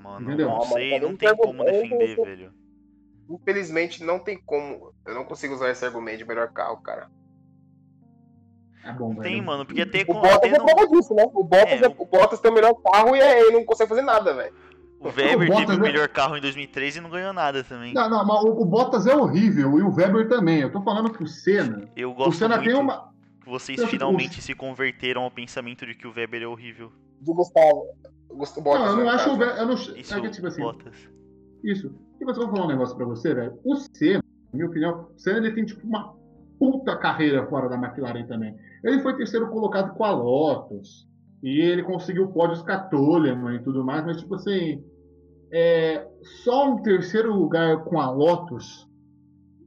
Mano, Entendeu? não sei, não tem como defender, velho. Infelizmente não tem como. Eu não consigo usar esse argumento de melhor carro, cara. É bom, Tem, velho. mano, porque até O com Bottas até é prova disso, né? O Bottas, É, é, o Bottas tem o melhor carro e é, ele não consegue fazer nada, velho. o Weber Bottas teve o é- melhor carro em 2013 e não ganhou nada também. Não, não, mas o, o Bottas é horrível e o Weber também. Eu tô falando que o Senna. Eu O gosto Senna muito. tem uma. vocês Eu finalmente se converteram ao pensamento de que o Weber é horrível. Do Gustavo. Gustavo Bottas, Não, eu não no acho caso. eu não, Isso, é que, tipo assim, Bottas. Isso. E mas eu vou falar um negócio pra você, velho. O Senna, na minha opinião, o Senna ele tem tipo uma puta carreira fora da McLaren também. Ele foi terceiro colocado com a Lotus. E ele conseguiu pódios com a Toleman e tudo mais, mas tipo assim, é, só um terceiro lugar com a Lotus,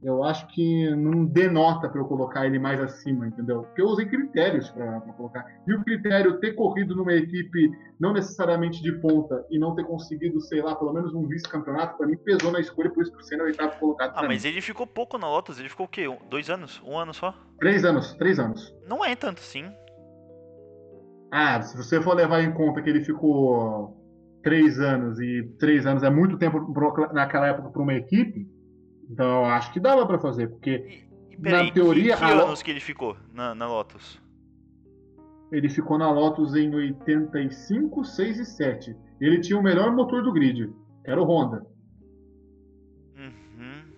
eu acho que não denota pra eu colocar ele mais acima, entendeu? Porque eu usei critérios pra pra colocar. E o critério ter corrido numa equipe não necessariamente de ponta e não ter conseguido, sei lá, pelo menos um vice-campeonato, pra mim pesou na escolha, por isso que o Senna oitavo colocado. Ah, mas mim. ele ficou pouco na Lotus, ele ficou o quê? Dois anos? Um ano só? Três anos, três anos. Não é tanto sim. Ah, se você for levar em conta que ele ficou três anos e três anos é muito tempo naquela época para uma equipe, então eu acho que dava pra fazer, porque E, e Na teoria, que, que anos que ele ficou na, na Lotus? ele ficou na Lotus em 85, 6 e 7. Ele tinha o melhor motor do grid, que era o Honda. Uhum.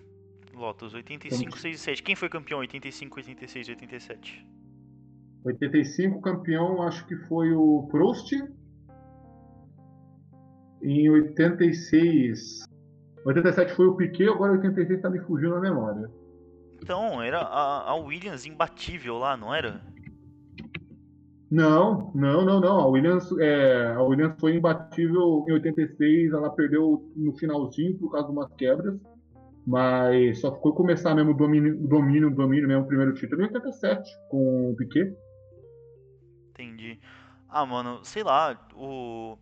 Lotus, 85, 6 e 7. Quem foi campeão? 85, 86 e 87. 85 campeão, acho que foi o Prost. Em 86. 87 foi o Piquet, agora 86 tá me fugindo a memória. Então, era a, a Williams imbatível lá, não era? Não, não, não, não. A Williams, é, a Williams foi imbatível em 86, ela perdeu no finalzinho por causa de umas quebras, mas só ficou começar mesmo o domínio, o domínio, o domínio mesmo, o primeiro título em 87, com o Piquet. Entendi. Ah, mano, sei lá, o.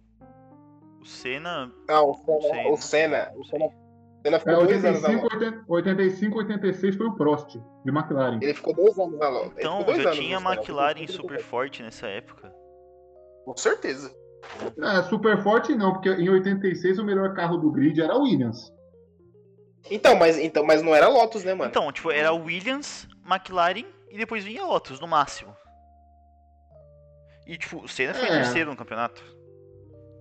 O Senna. Não, o Senna, Sei, o não Senna, o Senna, o Senna É, ficou dois anos na 85, Lotus. 80, 85, 86 foi o Prost, de McLaren. Ele ficou dois anos na Lotus. Ele Então, ficou já tinha McLaren super ficou- forte nessa época. Com certeza. É, super forte não, porque em 86 o melhor carro do grid era a Williams. Então, mas, então, mas não era Lotus, né, mano? Então, tipo, era Williams, McLaren e depois vinha Lotus, no máximo. E, tipo, o Senna foi É. terceiro no campeonato.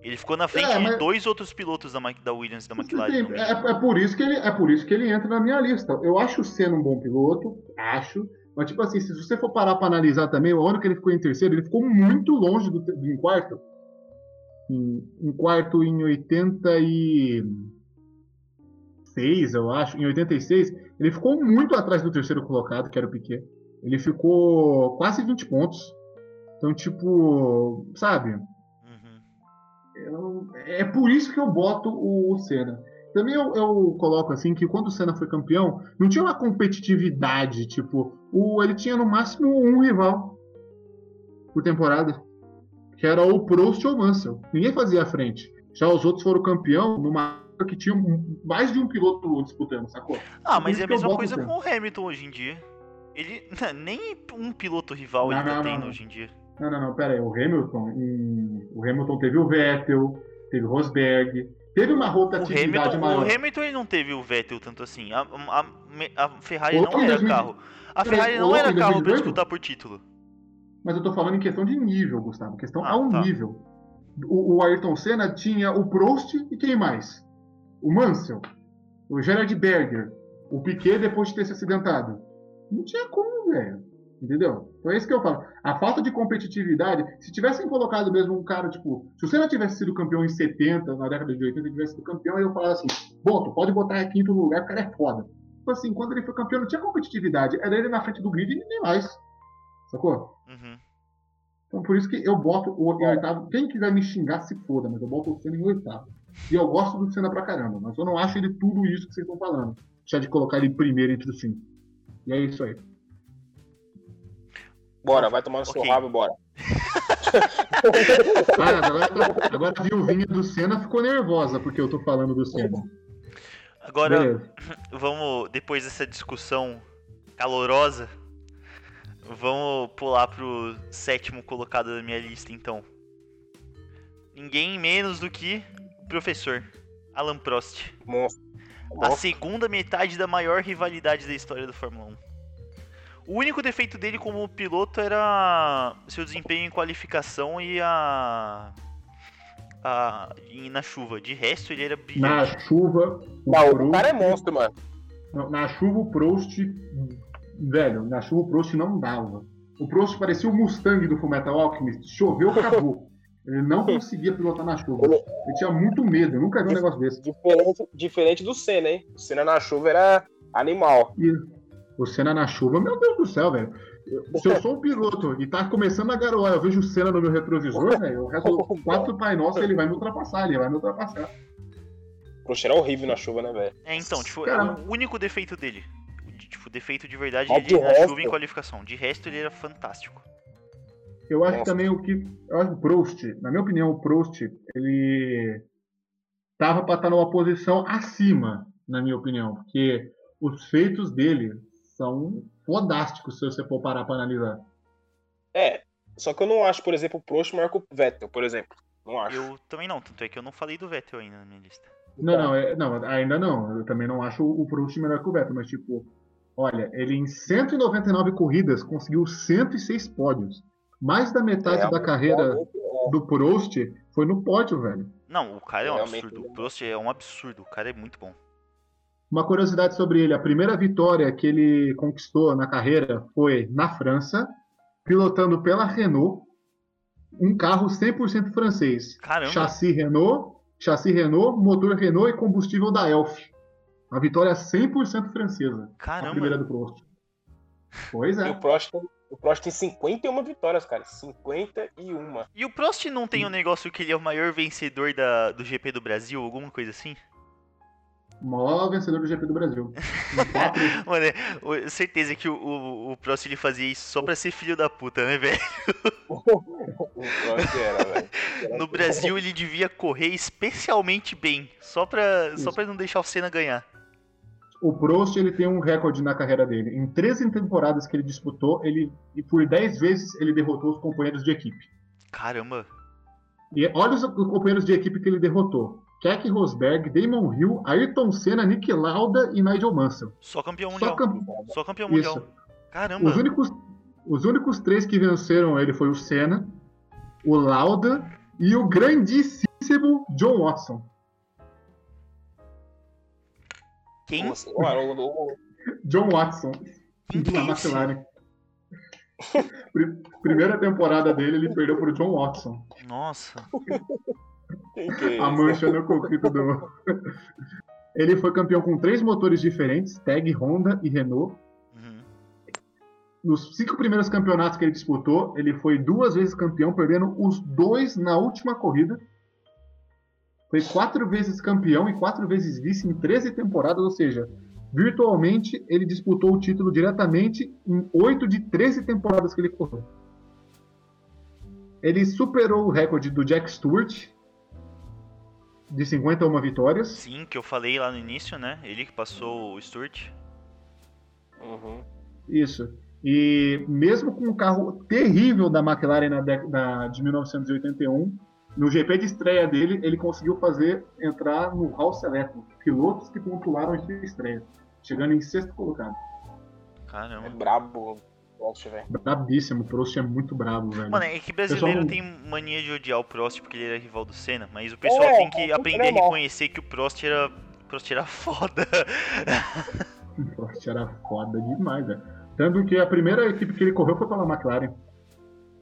Ele ficou na frente É, mas- de dois outros pilotos da, da Williams e da McLaren. Sim, no é, é por isso que ele, é por isso que ele entra na minha lista. Eu acho o Senna um bom piloto, acho. Mas, tipo assim, se você for parar para analisar também, o ano que ele ficou em terceiro, ele ficou muito longe do, do em quarto. Em, em quarto em 86, eu acho. Em 86, ele ficou muito atrás do terceiro colocado, que era o Piquet. Ele ficou quase 20 pontos. Então, tipo, sabe? É por isso que eu boto o, o Senna. Também eu, eu coloco assim que quando o Senna foi campeão, não tinha uma competitividade, tipo, o, ele tinha no máximo um rival por temporada, que era o Prost ou o Mansell. Ninguém fazia a frente. Já os outros foram campeão numa época que tinha mais de um piloto disputando, sacou? Ah, mas é a mesma coisa o com o Hamilton hoje em dia. Ele. Nem um piloto rival Não, ele não, tendo não. hoje em dia. Não, não, não, pera aí. O Hamilton, em- o Hamilton teve o Vettel, teve o Rosberg, teve uma O rotatividade Hamilton, maior. o Hamilton ele não teve o Vettel tanto assim. A, a- a Ferrari não era 2000. carro. A Ferrari não era carro pra 2018? disputar por título. Mas eu tô falando em questão de nível, Gustavo. Questão Ah, ao tá. nível. O, o Ayrton Senna tinha o Prost e quem mais? O Mansell, o Gerard Berger, o Piquet depois de ter se acidentado. Não tinha como, velho. Entendeu? Então é isso que eu falo. A falta de competitividade, se tivessem colocado mesmo um cara, tipo, se o Senna tivesse sido campeão em 70, na década de 80, ele tivesse sido campeão, eu ia falar assim, bom, tu pode botar em quinto lugar, o cara é foda. Tipo assim, quando ele foi campeão, não tinha competitividade. Era ele na frente do grid e ninguém mais. Sacou? Uhum. Então por isso que eu boto o em oitavo. Quem quiser me xingar, se foda, mas eu boto o Senna em oitavo. E eu gosto do Senna pra caramba, mas eu não acho ele tudo isso que vocês estão falando. Já de colocar ele primeiro entre os cinco. E é isso aí. Bora, vai tomar no seu Ok. rabo e bora. Ah, agora, agora a viuvinha do Senna ficou nervosa porque eu tô falando do Senna. Agora, Beleza. vamos, depois dessa discussão calorosa, vamos pular pro sétimo colocado da minha lista, então. Ninguém menos do que o professor Alan Prost. Monstro. A segunda metade da maior rivalidade da história da Fórmula 1. O único defeito dele como piloto era seu desempenho em qualificação e a. a e na chuva. De resto, ele era Na chuva. O Não, o Prost- cara é monstro, mano. Na chuva o Prost. Velho, na chuva o Prost não dava. O Prost parecia o Mustang do Fullmetal Alchemist. Choveu, acabou. Ele não conseguia pilotar na chuva. Ele tinha muito medo. Eu nunca vi um negócio desse. Diferente, diferente do Senna, hein? O Senna na chuva era animal. E o Senna na chuva, meu Deus do céu, velho. Se eu sou um piloto e tá começando a garoar, eu vejo o Senna no meu retrovisor, velho, o resto quatro Pai Nosso, ele vai me ultrapassar, ele vai me ultrapassar. Prost era horrível na chuva, né, velho? É, então, tipo, Cara. é o único defeito dele. Tipo, defeito de verdade Mas ele na resto- chuva em qualificação. De resto, ele era fantástico. Eu acho Nossa. também o que. Eu acho que o Prost, na minha opinião, o Prost, ele tava pra estar numa posição acima, na minha opinião, porque os feitos dele são fodásticos se você for parar pra analisar. É, só que eu não acho, por exemplo, o Prost maior que o Vettel, por exemplo. Não acho. Eu também não, tanto é que eu não falei do Vettel ainda na minha lista. Não, não, é- não, ainda não. Eu também não acho o Prost melhor que o Vettel, mas tipo, olha, ele em 199 corridas conseguiu 106 pódios. Mais da metade É, da carreira é. do Prost foi no pódio, velho. Não, o cara é um Realmente, absurdo. O Prost é um absurdo. O cara é muito bom. Uma curiosidade sobre ele: a primeira vitória que ele conquistou na carreira foi na França, pilotando pela Renault, um carro 100% francês. Caramba. Chassi Renault, chassi Renault, motor Renault e combustível da Elf. Uma vitória 100% francesa. A primeira Caramba. do Prost. Pois E é. o Prost, tem, o Prost tem 51 vitórias, cara. 51. E o Prost não tem um negócio que ele é o maior vencedor da, do GP do Brasil, alguma coisa assim? O maior vencedor do GP do Brasil. Mano, é, certeza que o, o, o Prost ele fazia isso só pra ser filho da puta, né, velho? O Prost era, velho. No Brasil ele devia correr especialmente bem, só pra, só pra não deixar o Senna ganhar. O Prost ele tem um recorde na carreira dele. Em 13 temporadas que ele disputou, ele e por 10 vezes ele derrotou os companheiros de equipe. Caramba. E olha os companheiros de equipe que ele derrotou. Keck Rosberg, Damon Hill, Ayrton Senna, Nick Lauda e Nigel Mansell. Só campeão Só mundial. cam- Só campeão Isso. mundial. Caramba. Os únicos, os únicos três que venceram ele foi o Senna, o Lauda e o grandíssimo John Watson. Quem? O- o- John Watson, Quem que é? McLaren. Pri- Primeira temporada dele, ele perdeu pro John Watson. Nossa. é A mancha no coquito do. Ele foi campeão com três motores diferentes: Tag, Honda e Renault. Uhum. Nos cinco primeiros campeonatos que ele disputou, ele foi duas vezes campeão, perdendo os dois na última corrida. Foi quatro vezes campeão e quatro vezes vice em 13 temporadas, ou seja, virtualmente ele disputou o título diretamente em oito de 13 temporadas que ele correu. Ele superou o recorde do Jack Stewart, de 51 vitórias. Sim, que eu falei lá no início, né? Ele que passou o Sturt. Uhum. Isso. E mesmo com um carro terrível da McLaren na década de 1981, no GP de estreia dele, ele conseguiu fazer entrar no Hall Select, pilotos que pontuaram em sua estreia, chegando em sexto colocado. É Caramba. brabo o Prost, velho. Brabíssimo, o Prost é muito brabo, velho. Mano, é que brasileiro Pessoal- tem mania de odiar o Prost porque ele era rival do Senna, mas o pessoal É, tem que é aprender a normal. reconhecer que o Prost era, o Prost era foda. O Prost era foda demais, velho. Tanto que a primeira equipe que ele correu foi pela McLaren.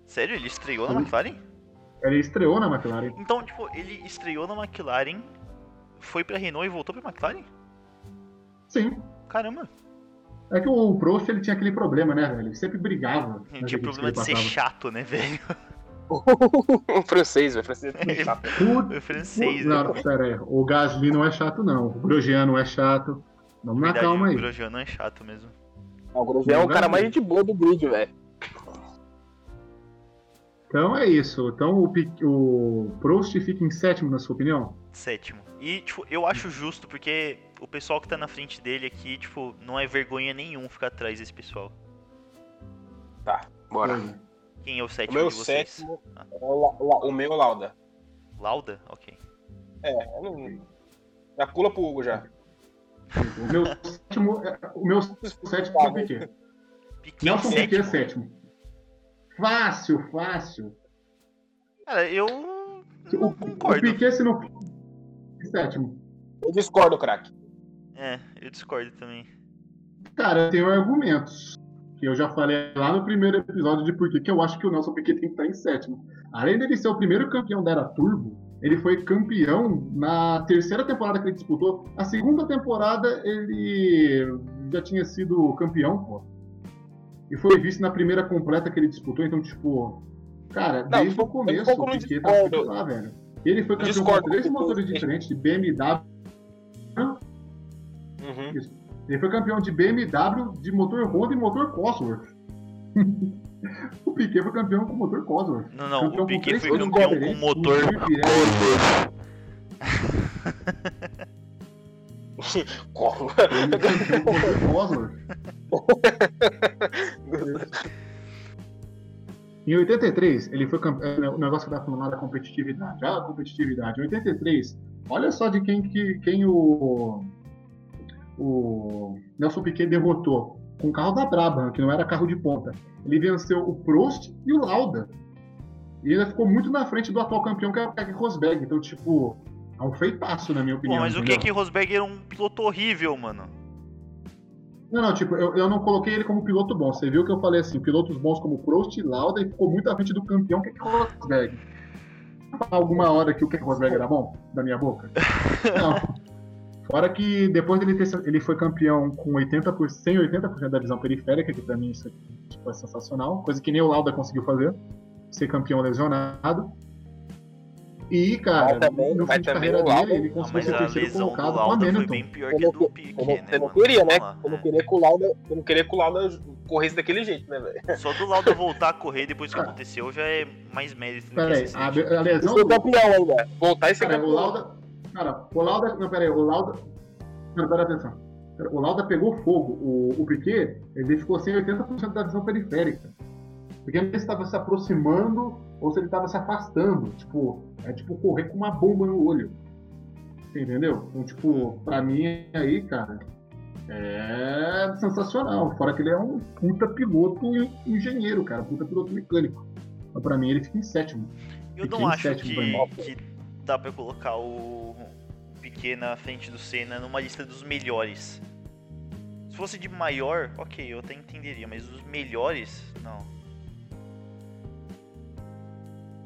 Sério, ele estreou na Sim. McLaren? Ele estreou na McLaren. Então, tipo, ele estreou na McLaren, foi pra Renault e voltou pra McLaren? Sim. Caramba, É que o Prost ele tinha aquele problema, né, velho? Ele sempre brigava. ele nas tinha que problema de ser ele chato, né, velho? Um francês, velho. Francês é tudo chato. Puta É francês, Não, né? não, pera aí. O Gasly não é chato, não. O Grosjean não é chato. Vamos na Verdade, calma o aí. Grosjean não é chato mesmo. Ah, O Grosjean é o cara mais gente boa do grid, velho. Então é isso. Então o, o Prost fica em sétimo, na sua opinião? Sétimo. E, tipo, eu acho justo porque o pessoal que tá na frente dele aqui, tipo, não é vergonha nenhum ficar atrás desse pessoal. Tá, bora. É. Quem é o O sétimo meu de vocês? sétimo é o, La- o meu Lauda. Lauda? Ok. É, eu não... Já pula pro Hugo já. O meu sétimo, é- o meu sétimo é o Piquet. Piquet Nelson Piquet é sétimo? sétimo. Fácil, fácil. Cara, eu O, não o concordo. Piquet se não. Sétimo. Eu discordo, craque. É, eu discordo também. Cara, eu tenho argumentos. que eu já falei lá no primeiro episódio de por que que eu acho que o Nelson Piquet tem que estar em sétimo. Além dele ser o primeiro campeão da Era Turbo, ele foi campeão na terceira temporada que ele disputou. A segunda temporada ele já tinha sido campeão, pô. E foi vice na primeira completa que ele disputou, então, tipo, cara, Não, desde o começo tô o Piquet tá lá, velho. Ele foi campeão com três motores diferentes, de BMW. Ele foi campeão de BMW, de motor Honda e motor Cosworth. o Piquet foi campeão com motor Cosworth. Não, não, Campeão o Piquet três foi campeão com motor Pirelli, Corro. ele foi campeão com motor Cosworth. Em 83, ele foi campeão. O negócio que tá falando da competitividade. Ah, competitividade. Em 83, olha só de quem, que, quem o. O Nelson Piquet derrotou. Com o carro da Brabham, que não era carro de ponta. Ele venceu o Prost e o Lauda. E ainda ficou muito na frente do atual campeão, que é o Keke Rosberg. Então, tipo, é um feitaço, na minha Pô, opinião. mas o entendeu? Keke Rosberg era um piloto horrível, mano. Não, não, tipo, eu, eu não coloquei ele como piloto bom. Você viu que eu falei assim, pilotos bons como Prost e Lauda e ficou muito à frente do campeão que é o Rosberg. Alguma hora que o Keke Rosberg era bom da minha boca? Não. Fora que depois dele ter ele foi campeão com 80%, sem 80% da visão periférica, que pra mim isso tipo, é sensacional, coisa que nem o Lauda conseguiu fazer, ser campeão lesionado. E, cara, Mas também- no fim mas de também carreira dele, ele Ah, conseguiu mas ser a terceiro colocado com a Lauda foi Hamilton. bem pior Eu que do não, né, eu não queria, né? Eu não é. queria que o Lauda, eu não queria que o Lauda corresse daquele jeito, né, velho? Só do Lauda voltar a correr depois que aconteceu já é mais mérito do que Pera aí, esse a, a lesão do, campeão ainda. Voltar e ser Cara, o campeão. Lauda. Cara, o Lauda. Não, pera aí, o Lauda. Não, pera atenção. O Lauda pegou fogo. O, o Piquet, ele ficou sem 80% da visão periférica. Porque ele estava se aproximando ou se ele estava se afastando. Tipo, é tipo correr com uma bomba no olho. Entendeu? Então, tipo, pra mim aí, cara, é sensacional. Fora que ele é um puta piloto engenheiro, cara. Puta piloto mecânico. Mas pra mim ele fica em sétimo. Eu Fiquei não acho sétimo que, que dá pra colocar o Piquet na frente do Senna numa lista dos melhores. Se fosse de maior, ok, eu até entenderia, mas os melhores, não.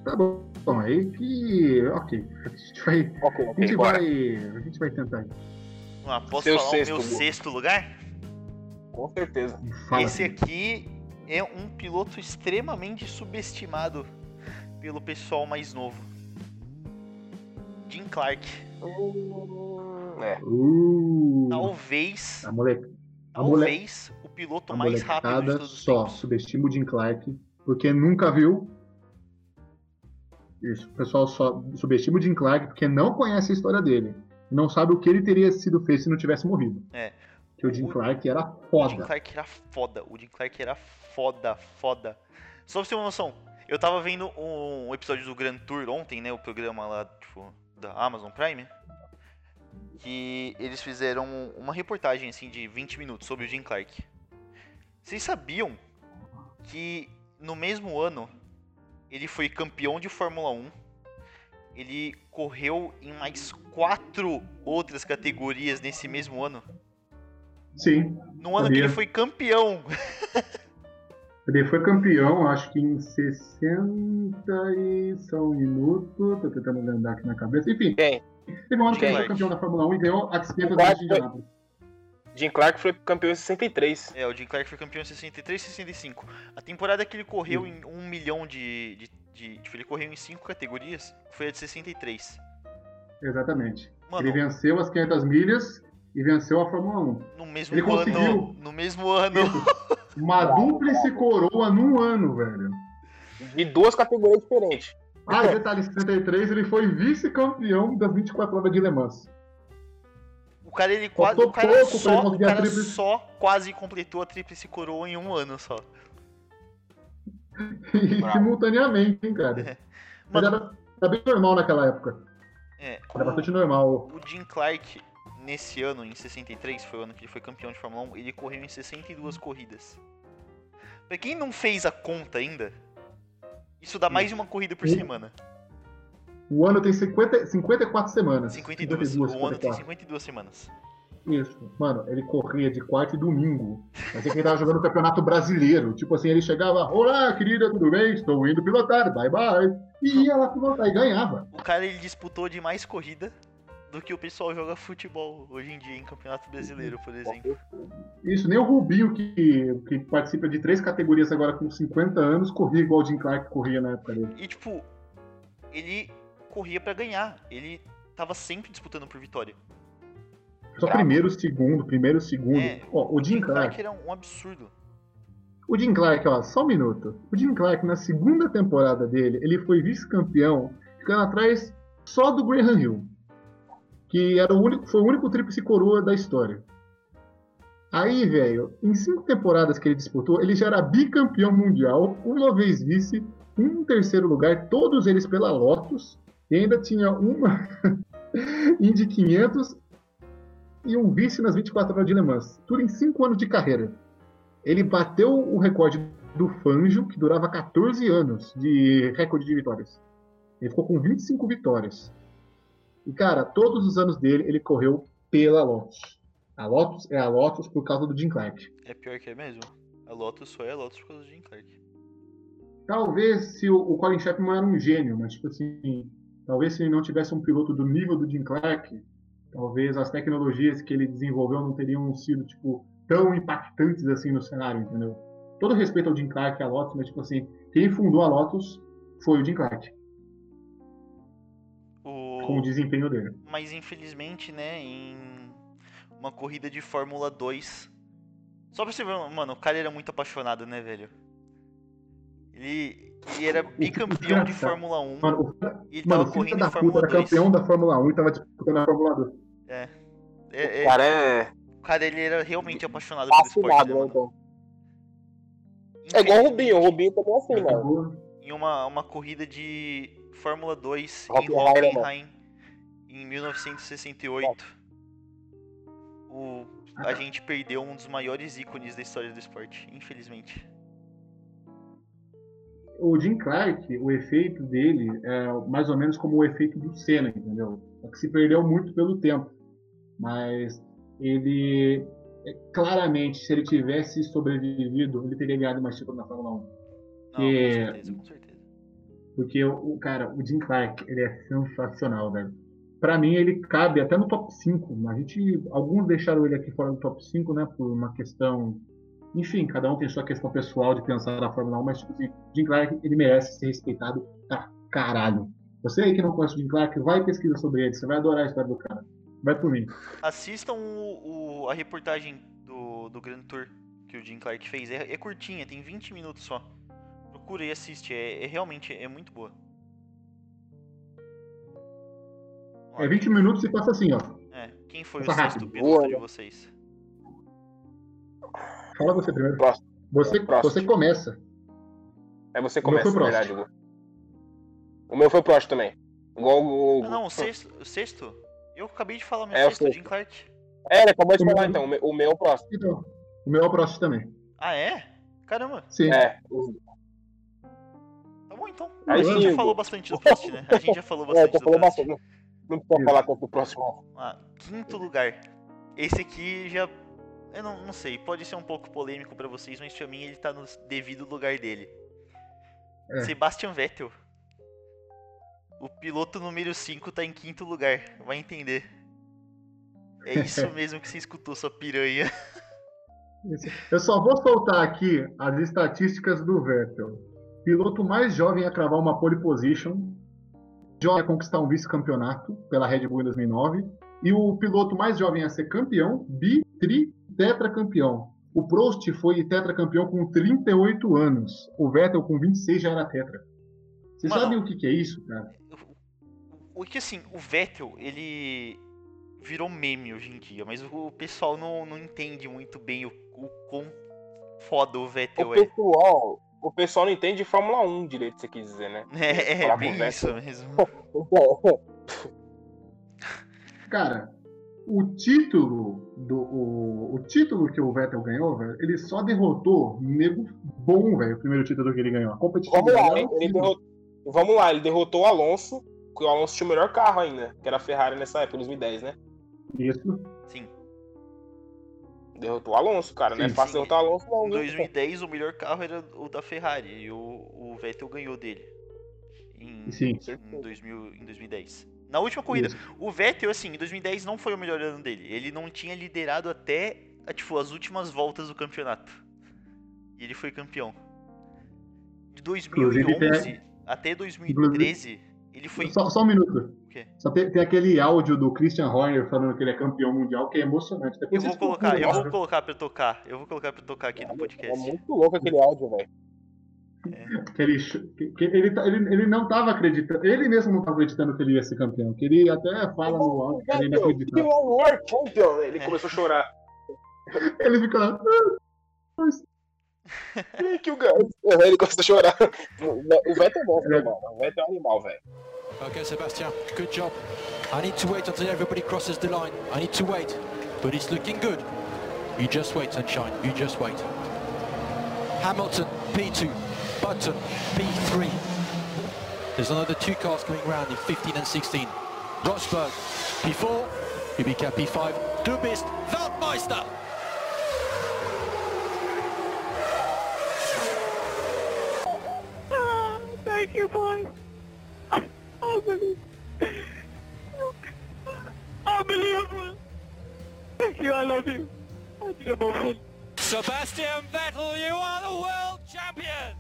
Tá bom. Bom, aí que. Ok. A gente vai. Ok, A ok, gente bora. vai. A gente vai tentar. Vamos lá, posso Seu falar sexto, o meu Gu. sexto lugar? Com certeza. Fala Esse aqui é um piloto extremamente subestimado pelo pessoal mais novo. Jim Clark. Hum, é. Uh, Talvez, a moleque. A, mole, talvez o piloto a mais rápido de todos os só tempos. subestima o Jim Clark porque nunca viu. Isso, o pessoal só subestima o Jim Clark porque não conhece a história dele. Não sabe o que ele teria sido feito se não tivesse morrido. É. Que o Jim O- Clark era O Jim foda. Clark era foda. O Jim Clark era foda, foda. Só pra você ter uma noção, eu tava vendo um episódio do Grand Tour ontem, né? O programa lá, tipo, da Amazon Prime. Que eles fizeram uma reportagem, assim, de 20 minutos sobre o Jim Clark. Vocês sabiam que no mesmo ano ele foi campeão de Fórmula 1? Ele correu em mais quatro outras categorias nesse mesmo ano? Sim. No ano que ele foi campeão. Ele foi campeão, acho que em 60 e só um minuto. Tô tentando lembrar aqui na cabeça. Enfim, Quem? teve um ano que ele foi campeão da Fórmula 1 e ganhou a 500 Clark de Indianápolis. Jim Clark foi campeão em 63. É, o Jim Clark foi campeão em 63 e 65. A temporada que ele correu em um milhão de, de, de- Tipo, ele correu em cinco categorias foi a de 63. Exatamente. Mano, Ele venceu as 500 milhas e venceu a Fórmula 1. no mesmo ele ano. conseguiu. No mesmo ano. Uma dúplice coroa num ano, velho. De duas categorias diferentes. Ah, e detalhe 63, ele foi vice-campeão das 24 horas de Le Mans. O cara, ele quase. O cara, só, ele o cara só quase completou a tríplice coroa em um ano só. E Bravo. simultaneamente, hein, cara. Mas Mano, era, era bem normal naquela época. é, Era o- bastante normal. O Jim Clark, nesse ano, em 63, foi o ano que ele foi campeão de Fórmula 1, ele correu em 62 corridas. Pra quem não fez a conta ainda, isso dá mais de uma corrida por semana. O ano tem 50, 54 semanas. 52. 52, O ano tem 54. 52 semanas. Isso. Mano, ele corria de quarta e domingo. Mas é que ele tava jogando o campeonato brasileiro. Tipo assim, ele chegava, olá, querida, tudo bem? Estou indo pilotar, bye bye. E ia lá pilotar e ganhava. O cara ele disputou de mais corrida do que o pessoal joga futebol hoje em dia em Campeonato Brasileiro, por exemplo. Isso, nem o Rubinho, que, que participa de três categorias agora com 50 anos, corria igual o Jim Clark corria na época dele. E tipo, ele corria pra ganhar. Ele tava sempre disputando por vitória. Só Bravo. primeiro, segundo, primeiro, segundo. É, Ó, o Jim Jim Clark, era um absurdo. o Jim Clark, ó, só um minuto. O Jim Clark, na segunda temporada dele, ele foi vice-campeão, ficando atrás só do Graham Hill. Que era o único, foi o único tríplice coroa da história. Aí, velho, em cinco temporadas que ele disputou, ele já era bicampeão mundial, uma vez vice, um terceiro lugar, todos eles pela Lotus, e ainda tinha uma Indy 500 e um vice nas 24 horas de Le Mans. Tudo em cinco anos de carreira. Ele bateu o recorde do Fangio, que durava 14 anos de recorde de vitórias. Ele ficou com 25 vitórias. E, cara, todos os anos dele, ele correu pela Lotus. A Lotus é a Lotus por causa do Jim Clark. É pior que é mesmo. A Lotus só é a Lotus por causa do Jim Clark. Talvez se o, o Colin Chapman era um gênio, mas, tipo assim, talvez se ele não tivesse um piloto do nível do Jim Clark, talvez as tecnologias que ele desenvolveu não teriam sido, tipo, tão impactantes assim no cenário, entendeu? Todo respeito ao Jim Clark e à Lotus, mas, tipo assim, quem fundou a Lotus foi o Jim Clark, com o desempenho dele. Mas infelizmente, né, em uma corrida de Fórmula 2. Só pra você ver, mano, o cara era muito apaixonado, né, velho? Ele, ele era bicampeão de. Fórmula 1 Mano, o, cara- e ele mano, tava correndo da em puta Fórmula era 2. campeão da Fórmula 1 e tava disputando a Fórmula 2. É, O é, cara é o cara ele era realmente apaixonado pelo esporte, né, né, mano? então. É igual o Rubinho, o Rubinho também é assim, mano. Acabou. em uma, uma corrida de Fórmula 2 em Hockenheim, né, Hockenheim em 1968. O, a gente perdeu um dos maiores ícones da história do esporte, infelizmente. o Jim Clark, o efeito dele é mais ou menos como o efeito do Senna, entendeu? Só que se perdeu muito pelo tempo. Mas ele, é, claramente, se ele tivesse sobrevivido, ele teria ganhado mais título na Fórmula 1. Não, com Que- certeza, com certeza. Porque, o cara, o Jim Clark, ele é sensacional, velho. Pra mim, ele cabe até no top 5. A gente, alguns deixaram ele aqui fora do top 5, né? Por uma questão. Enfim, cada um tem sua questão pessoal de pensar na Fórmula 1, mas, assim, Jim Clark, ele merece ser respeitado pra caralho. Você aí que não conhece o Jim Clark, vai pesquisa sobre ele. Você vai adorar a história do cara. Vai por mim. Assistam o, o- a reportagem do, do Grand Tour que o Jim Clark fez. É, é curtinha, tem 20 minutos só. Procura e assiste, é, é realmente é muito boa. É 20 minutos e passa assim, ó. é, quem foi o Passa sexto rápido. piloto Boa, de né? vocês? Fala você primeiro. Próximo. Você, Próximo. você começa. É você O meu começa, foi na verdade. O meu foi Prost também. Igual o. Ah, não, o sexto, o sexto? Eu acabei de falar meu É, o sexto, sexto. Jim Clark. É, ele acabou de O falar meu- então. O meu, o é o Prost. Então, o meu é o próximo também. Ah, é? Caramba, Sim. É. o- tá bom então. Aí a gente já falou bastante do Prost, né? A gente já falou É, bastante tô do Prost. bastante. Não, Isso. falar quanto o próximo. Ah, quinto lugar. Esse aqui já. Eu não, não sei, pode ser um pouco polêmico pra vocês, mas pra mim ele tá no devido lugar dele. É. Sebastian Vettel. O piloto número 5 tá em quinto lugar, vai entender. É isso mesmo que você escutou, sua piranha. Eu só vou soltar aqui as estatísticas do Vettel. Piloto mais jovem a cravar uma pole position, jovem a conquistar um vice-campeonato pela Red Bull em 2009, e o piloto mais jovem a ser campeão, bi, tri, tetracampeão. O Prost foi tetracampeão com 38 anos. O Vettel com 26 já era tetra. Vocês Mano. sabem o que, que é isso, cara? O que assim, o Vettel, ele virou meme hoje em dia, mas o pessoal não, não entende muito bem o, o quão foda o O Vettel é. pessoal, o pessoal não entende de Fórmula 1 direito, você quis dizer, né? É, é bem isso mesmo. Cara, o título do o, o título que o Vettel ganhou, velho, ele só derrotou nego bom, velho, o primeiro título que ele ganhou. A Vamos lá, era ele, ele derrotou, vamos lá, ele derrotou o Alonso, que o Alonso tinha o melhor carro ainda, que era a Ferrari nessa época, 2010, né? Isso. Sim. Derrotou o Alonso, cara. não é fácil sim. derrotar o Alonso, não. Em viu? 2010, o melhor carro era o da Ferrari e o, o Vettel ganhou dele. Em, Sim. em, 2000, em 2010. Na última corrida, Isso. o Vettel, assim, em 2010 não foi o melhor ano dele. Ele não tinha liderado até, ah, tipo, as últimas voltas do campeonato. E ele foi campeão. De Inclusive, 2011 até 2013, ele foi... Só, só um minuto. O quê? Só tem, tem aquele áudio do Christian Horner falando que ele é campeão mundial, que é emocionante. Eu Depois vou vocês colocar, eu vou colocar pra tocar. Eu vou colocar pra tocar aqui no É podcast. muito louco aquele áudio, velho. que ele, que, que ele, tá- ele, ele não estava acreditando, ele mesmo não estava acreditando que ele ia ser campeão. Que ele até fala no áudio que ele não acreditava. Ele começou a chorar. Ele fica lá. Ih, que o Gans. Ele começou a chorar. O Vettel é bom, mano. O Vettel é um animal, velho. Okay, Sebastian, good job. I need to wait until everybody crosses the line. I need to wait. But it's looking good. You just wait, Sunshine. You just wait. Hamilton, P2. Button, P3. There's another two cars coming round in 15 and 16. Rosberg, P4. Kubica, P5. Du bist Weltmeister! Thank you, boy. Unbelievable. Unbelievable. Thank you, I love you. I. Sebastian Vettel, you are the world champion!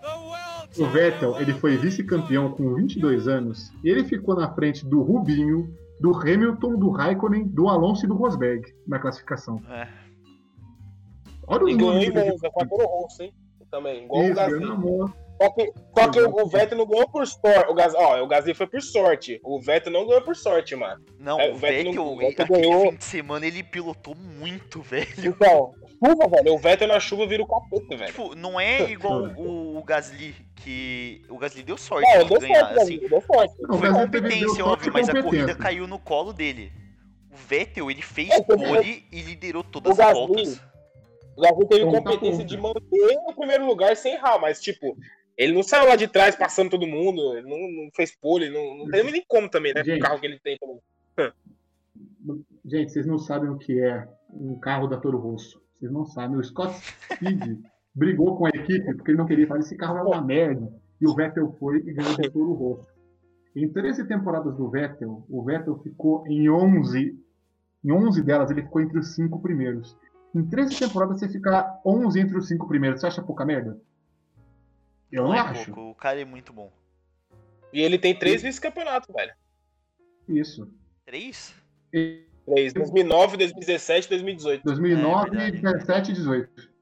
The world O Vettel, ele foi vice-campeão com 22 anos e ele ficou na frente do Rubinho, do Hamilton, do Raikkonen, do Alonso e do Rosberg na classificação. É. Olha os nomes? Também, igual o Gasly. Só que, só que o, o Vettel não ganhou por sorte. O Gasly, ó, o Gasly foi por sorte. O Vettel não ganhou por sorte, mano. Não, É, o Vettel Vettel, não- o Vettel aquele ganhou. fim de semana, ele pilotou muito, velho. Então, chuva, velho. O Vettel na chuva vira o capeta, velho. Tipo, não é igual o, o Gasly, que o Gasly deu sorte Não, de deu ganhar, sorte, assim. Deu sorte. Não, Foi competência, óbvio, mas a corrida caiu no colo dele. O Vettel, ele fez É, pole e liderou todas as Gasly, voltas. O Gasly teve tá competência de manter o primeiro lugar sem errar, mas, tipo, ele não saiu lá de trás passando todo mundo, ele não, não fez pole, não, não teve nem como também, né? Gente. o carro que ele tem também. Gente, vocês não sabem o que é um carro da Toro Rosso. Vocês não sabem. O Scott Speed brigou com a equipe porque ele não queria falar esse carro é uma merda. E o Vettel foi e ganhou do Toro Rosso. Em 13 temporadas do Vettel, o Vettel ficou em 11. Em 11 delas, ele ficou entre os 5 primeiros. Em 13 temporadas, você ficar 11 entre os 5 primeiros, você acha pouca merda? Eu não, Não é acho. pouco, o cara é muito bom. E ele tem três vice-campeonatos, velho. Isso. Três? Três, 2009, 2017 2018. 2009, É verdade. 17 e 18.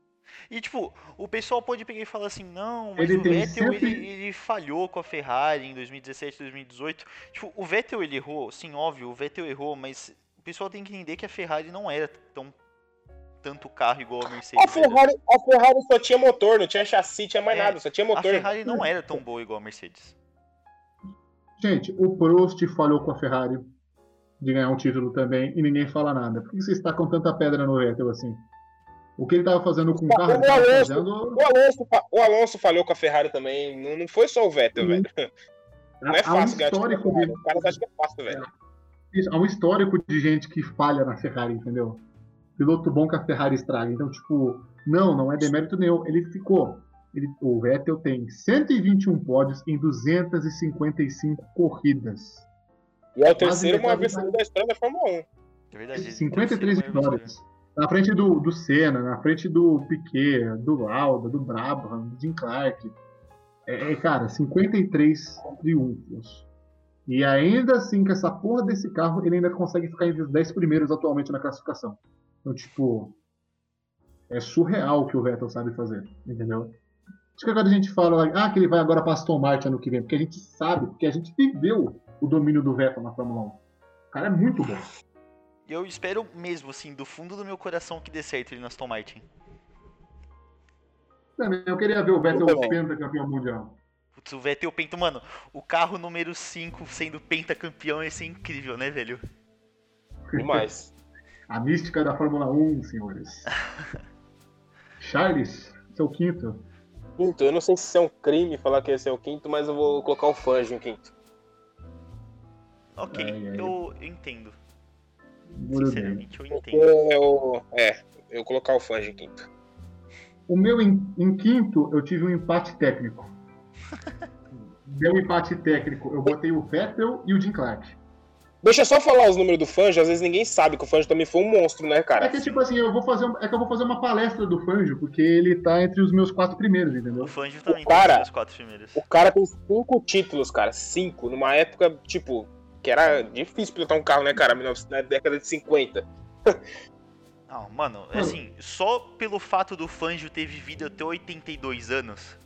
E tipo, o pessoal pode pegar e falar assim, não, mas Ele o tem Vettel sempre- ele, ele falhou com a Ferrari em 2017, 2018. Tipo, o Vettel ele errou, sim, óbvio, o Vettel errou, mas o pessoal tem que entender que a Ferrari não era tão tanto carro igual a Mercedes. A Ferrari, a Ferrari só tinha motor, não tinha chassi, tinha mais É, nada, só tinha era. A motor. Ferrari não era tão boa igual a Mercedes. Gente, o Prost falhou com a Ferrari de ganhar um título também e ninguém fala nada. Por que vocês tacam tanta pedra no Vettel assim? O que ele tava fazendo com o carro, ele O tava Alonso, fazendo. o, Alonso, o Alonso falhou com a Ferrari também, não, não foi só o Vettel, velho. Não é um fácil ganhar da histórico de, Os caras acham que é fácil, velho. isso, há um histórico de gente que falha na Ferrari, entendeu? Piloto bom que a Ferrari estraga. Então, tipo, não, não é demérito nenhum. Ele ficou. Ele, o Vettel tem 121 pódios em 255 corridas. E é o terceiro maior vencedor da história da Fórmula 1. É verdade. ele 53 tem que ser maior vitórias. Na frente do, do Senna, na frente do Piquet, do Lauda, do Brabham, do Jim Clark. É, é, cara, 53 triunfos. E ainda assim, com essa porra desse carro, ele ainda consegue ficar entre os 10 primeiros atualmente na classificação. Então, tipo, é surreal o que o Vettel sabe fazer, entendeu? Acho que agora a gente fala, ah, que ele vai agora para Aston Martin ano que vem, porque a gente sabe, porque a gente viveu o domínio do Vettel na Fórmula 1. O cara é muito bom. Eu espero mesmo, assim, do fundo do meu coração que dê certo ele no Aston Martin. Também, Eu queria ver o Vettel pentacampeão mundial. Putz, o Vettel penta, mano, o carro número 5 sendo pentacampeão ia ser incrível, né, velho? Demais. A mística da Fórmula 1, senhores. Charles, seu quinto. Quinto, eu não sei se isso é um crime falar que esse é o quinto, mas eu vou colocar o Fangio em quinto. Ok, Ai, ai. eu entendo. Muito bem. Sinceramente, eu entendo. Eu, é, eu vou colocar o Fangio em quinto. O meu em, em quinto, eu tive um empate técnico. Deu um empate técnico. Eu botei o Vettel e o Jim Clark. Deixa eu só falar os números do Fangio, às vezes ninguém sabe que o Fangio também foi um monstro, né, É cara? que tipo assim, eu vou fazer, um- é que eu vou fazer uma palestra do Fangio, porque ele tá entre os meus quatro primeiros, entendeu? O Fangio também cara- tem os quatro primeiros. O cara tem cinco títulos, cara. Cinco. Numa época, tipo, que era difícil pilotar um carro, né, cara? 1900 Na década de 50. Não, mano, assim, só pelo fato do Fangio ter vivido até 82 anos,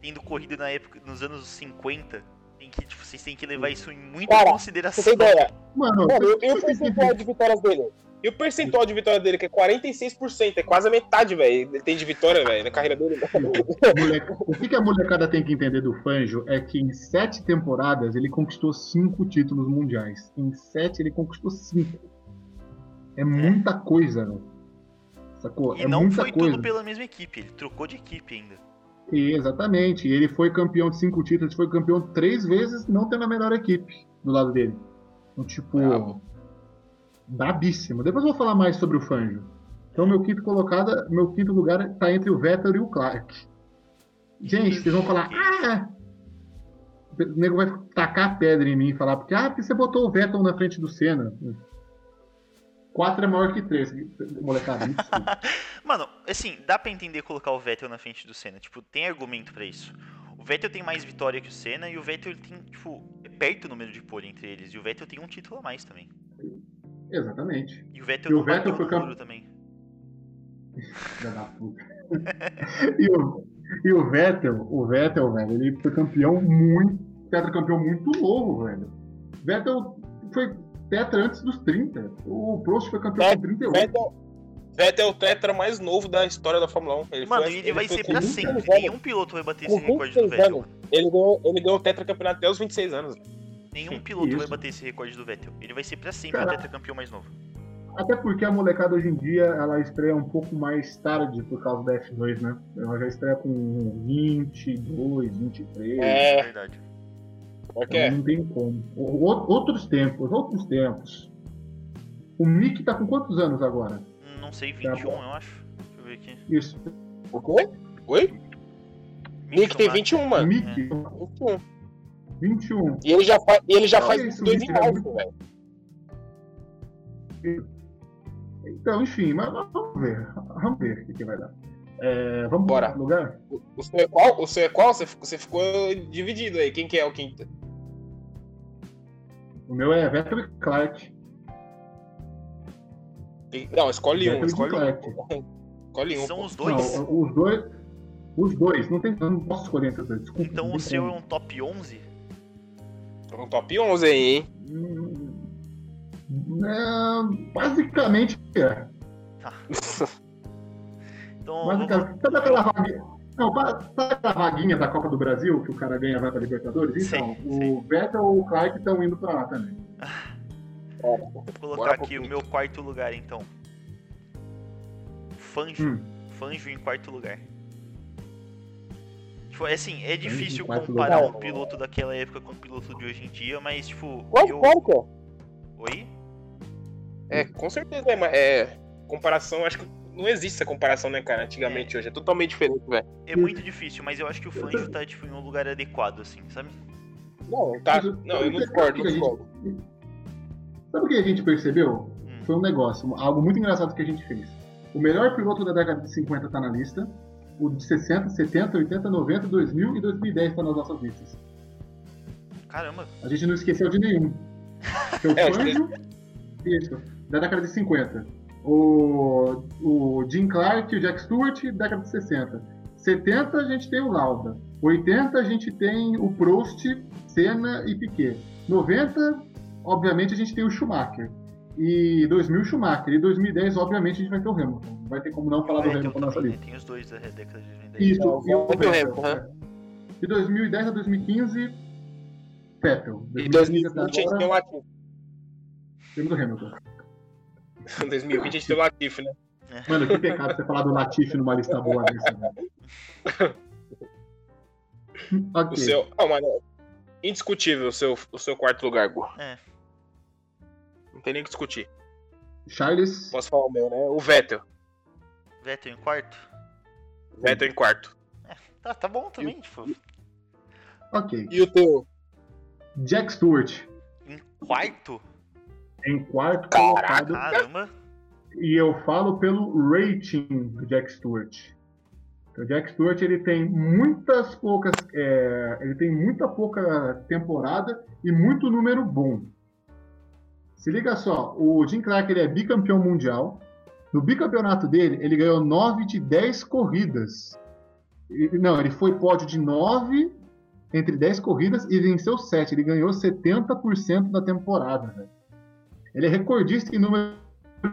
tendo corrido na época, nos anos 50, tem que, tipo, vocês têm que levar isso em muita Cara, consideração. Você tem ideia? Mano, Mano, e, o percentual de vitórias dele? E o percentual de vitória dele, que é 46%, é quase a metade, velho. Ele tem de vitória, velho, na carreira dele. O que, que a molecada tem que entender do Fangio é que em sete temporadas ele conquistou cinco títulos mundiais. Em sete ele conquistou cinco. É muita coisa, velho. Sacou? E é não muita foi coisa. tudo pela mesma equipe, ele trocou de equipe ainda. Exatamente. Ele foi campeão de cinco títulos, foi campeão três vezes, não tendo a melhor equipe do lado dele. Então, tipo, Bravo. brabíssimo. Depois eu vou falar mais sobre o Fangio. Então, meu quinto colocado, meu quinto lugar tá entre o Vettel e o Clark. Gente, vocês vão falar, ah! O nego vai tacar pedra em mim e falar, porque, ah, porque você botou o Vettel na frente do Senna. Quatro é maior que três. Molecada, me desculpa. Mano, assim, dá pra entender colocar o Vettel na frente do Senna, tipo, tem argumento pra isso. O Vettel tem mais vitória que o Senna e o Vettel ele tem, tipo, é perto o número de pole entre eles. E o Vettel tem um título a mais também. Exatamente. E o Vettel E o Vettel foi no campe- muro também. Filha da puta. e, o, e o Vettel, o Vettel, velho, ele foi campeão muito. Tetracampeão muito novo, velho. Vettel foi tetra antes dos 30. O Prost foi campeão com 38. Vettel, Vettel é o tetra mais novo da história da Fórmula 1. Ele Mano, foi, e ele vai ser pra 26 sempre. Nenhum piloto vai bater esse recorde do 26 Vettel. anos. Ele ganhou, ele ganhou o tetracampeonato até os 26 anos. Nenhum piloto vai Isso. bater esse recorde do Vettel. Ele vai ser pra sempre Cara. o tetracampeão mais novo. Até porque a molecada hoje em dia ela estreia um pouco mais tarde por causa da F2, né? Ela já estreia com 22, 23. É, Verdade. Que Então é. Não tem como. Outros tempos, outros tempos. O Mick tá com quantos anos agora? Não sei, Tá 21 bom. eu acho. Deixa eu ver aqui. Isso. O quê? Oi? Nick tem Schumacher. 21, mano. Mick, 21. 21. E ele já, fa e ele já faz isso, 22 em Nick, é março, velho. Então, enfim, mas vamos ver. Vamos ver o que, que vai dar. É, vamos Bora. para lugar? O- O seu é qual? O seu é qual? Você, você ficou dividido aí. Quem que é o quinto? O meu é Vettel e Clark. Não, escolhe um. Vettel e Escolhe Clark. um. Escolhe um. São os dois. Não, os dois. Os dois. Não tem, não posso escolher entre os dois. Desculpa. Então o seu é um top 11? Um top 11 aí, hein? Hum, é, basicamente é. Então, Mas, vamos- cara, sabe aquela vaguinha? Não, sabe aquela vaguinha da Copa do Brasil que o cara ganha e vai pra Libertadores? Então, Sim, o sim. Vettel ou o Clark estão indo pra lá também. vou colocar Bora aqui o meu quarto lugar, então. Fanjo. Hum. Fanjo em quarto lugar. Tipo, é assim, é difícil comparar lugar. um piloto daquela época com um piloto de hoje em dia, mas, tipo, Qual, eu... qual? Oi? É, com certeza é, mas é. Comparação, acho que não existe essa comparação, né, cara? Antigamente, hoje é totalmente diferente, velho. É muito difícil, mas eu acho que o Fanjo tá, tipo, em um lugar adequado, assim, sabe? Não, tá. Não, eu não sabe discordo, o não que a gente-. Sabe o que a gente percebeu? Hum. Foi um negócio, algo muito engraçado que a gente fez. O melhor piloto da década de 50 tá na lista. O de 60, 70, 80, 90, 2000 e 2010 tá nas nossas listas. Caramba. A gente não esqueceu de nenhum. É o É, Fangio, isso, da década de 50. O, o Jim Clark e o Jack Stewart, década de 60. 70 a gente tem o Lauda. 80 a gente tem o Prost, Senna e Piquet. 90, obviamente, a gente tem o Schumacher. E 2000 Schumacher. E 2010, obviamente, a gente vai ter o Hamilton. Não vai ter como não falar do Hamilton também, lista. né? Tem os dois da década de 2010. Isso, Não, e o. Hamilton, é. De 2010 a 2015, Vettel. E 2015 até 2020 a gente tem o agora, temos o Hamilton. Em 2020 a gente tem o Latifi, né? Mano, que pecado você falar do Latifi numa lista boa dessa, velho. O seu. Ah, mano. Indiscutível o seu, o seu quarto lugar, Gu. É. Não tem nem o que discutir. Charles, Posso falar o meu, né? O Vettel. Vettel em quarto? Vettel em quarto. Tá, tá bom também, tipo. ok. E o teu? Jack Stewart, Em quarto? Em quarto Caraca. colocado. Caramba. E eu falo pelo rating do Jack Stewart. O Jack Stewart ele tem muitas poucas, é, ele tem muita pouca temporada e muito número bom. Se liga só, o Jim Clark ele é bicampeão mundial. No bicampeonato dele, ele ganhou 9 de 10 corridas. E- não, ele foi pódio de 9 entre 10 corridas e venceu 7. Ele ganhou 70% da temporada. velho. Ele é recordista em número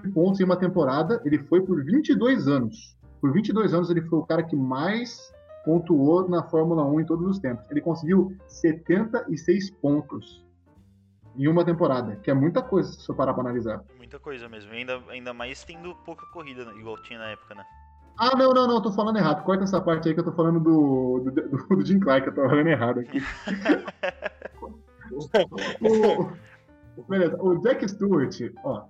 de pontos em uma temporada. Ele foi por 22 anos. Por 22 anos, ele foi o cara que mais pontuou na Fórmula 1 em todos os tempos. Ele conseguiu 76 pontos em uma temporada, que é muita coisa se você parar para analisar. Muita coisa mesmo. Ainda, ainda mais tendo pouca corrida, né, igual tinha na época, né? Ah, não, não, não, tô falando errado. Corta essa parte aí que eu tô falando do, do, do, do Jim Clark, eu tô falando errado aqui. o, beleza, o Jack Stewart, ó,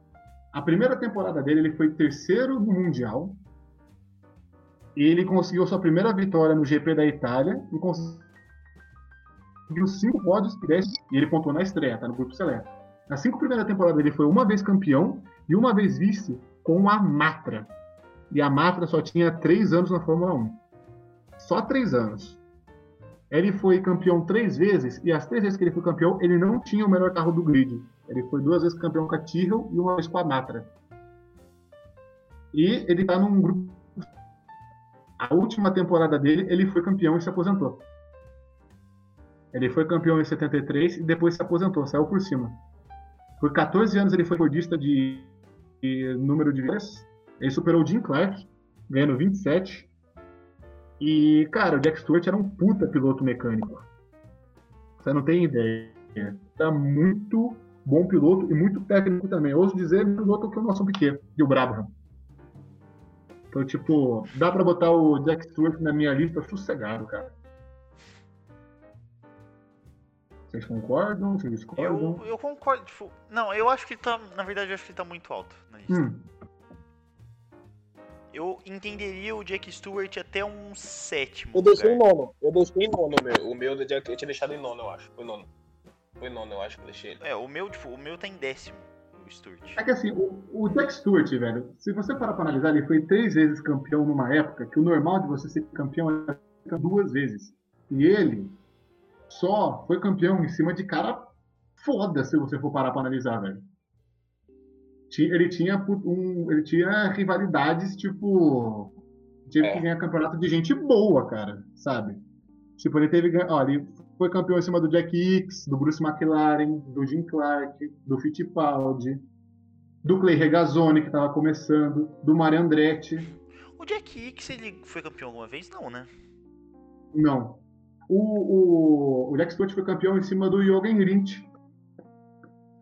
a primeira temporada dele ele foi terceiro no Mundial. E ele conseguiu sua primeira vitória no GP da Itália e conseguiu cinco pódios e dez, e ele pontuou na estreia, tá no grupo seleto. Nas cinco primeiras temporadas ele foi uma vez campeão e uma vez vice com a Matra. E a Matra só tinha três anos na Fórmula 1. Só três anos. Ele foi campeão três vezes, e as três vezes que ele foi campeão, ele não tinha o melhor carro do grid. Ele foi duas vezes campeão com a Tyrrell e uma vez com a Matra. E ele tá num grupo. A última temporada dele, ele foi campeão e se aposentou. Ele foi campeão em 73 e depois se aposentou, saiu por cima. Por 14 anos ele foi recordista de, de número de vitórias. Ele superou o Jim Clark, ganhando 27. E, cara, o Jack Stewart era um puta piloto mecânico. Você não tem ideia. Era muito bom piloto e muito técnico também. Ouso dizer, piloto que o nosso Piquet e o Brabham. Então, tipo, dá pra botar o Jack Stewart na minha lista sossegado, cara. Vocês concordam? Vocês discordam? Eu, eu concordo, tipo. Não, eu acho que ele tá. Na verdade, eu acho que ele tá muito alto na lista. Hum, Eu entenderia o Jack Stewart até um sétimo. Eu deixei em nono. Eu deixei em nono o meu. O meu eu tinha deixado em nono, eu acho. Foi nono. Foi nono, eu acho que eu deixei ele. É, o meu, tipo, o meu tá em décimo, o Stewart. É que assim, o, o Jack Stewart, velho, se você parar pra analisar, ele foi três vezes campeão numa época que o normal de você ser campeão é duas vezes. E ele só foi campeão em cima de cara foda, se você for parar pra analisar, velho. Ele tinha, um, ele tinha rivalidades, tipo. Teve É. que ganhar campeonato de gente boa, cara, sabe? Tipo, ele teve. Ó, ele foi campeão em cima do Jack Hicks, do Bruce McLaren, do Jim Clark, do Fittipaldi, do Clay Regazzoni, que tava começando, do Mario Andretti. O Jack Hicks, ele foi campeão alguma vez? Não, né? Não. O, o, o Jack Stewart foi campeão em cima do Jürgen Rindt.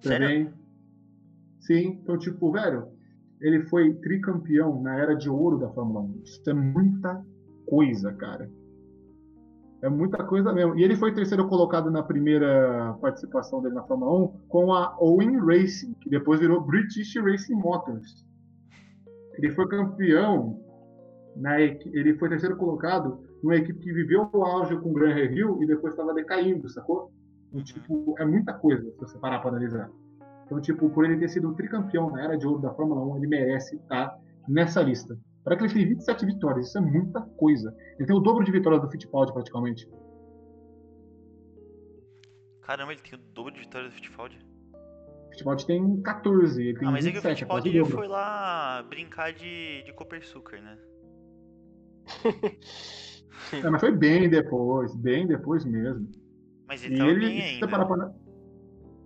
Sério? Também. Sim, então, tipo, velho, ele foi tricampeão na era de ouro da Fórmula 1. Isso é muita coisa, cara. É muita coisa mesmo. E ele foi terceiro colocado na primeira participação dele na Fórmula 1 com a Owen Racing, que depois virou British Racing Motors. Ele foi campeão na ele foi terceiro colocado numa equipe que viveu o auge com o Graham Hill e depois estava decaindo, sacou? Então, tipo, é muita coisa se você parar para analisar. Então, tipo, por ele ter sido tricampeão na era de ouro da Fórmula 1, ele merece estar nessa lista. Para que ele tem 27 vitórias, isso é muita coisa. Ele tem o dobro de vitórias do Fittipaldi, praticamente. Caramba, ele tem o dobro de vitória do Fittipaldi. O Fittipaldi tem 14, ele tem Ah, mas é que o 27, é Fittipaldi foi lá brincar de, de Copersucar, né? É, mas foi bem depois, bem depois mesmo. Mas ele E ele, bem ainda. pra-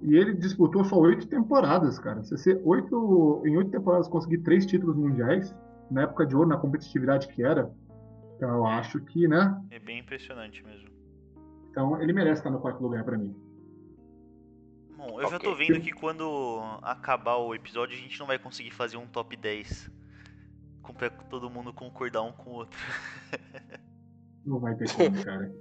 e ele disputou só oito temporadas, cara. Se você oito, em oito temporadas conseguir três títulos mundiais, na época de ouro, na competitividade que era, então eu acho que, né? É bem impressionante mesmo. Então ele merece estar no quarto lugar pra mim. Bom, eu já Ok. tô vendo que quando acabar o episódio a gente não vai conseguir fazer um top 10 com pra todo mundo concordar um com o outro. Não vai ter como, cara.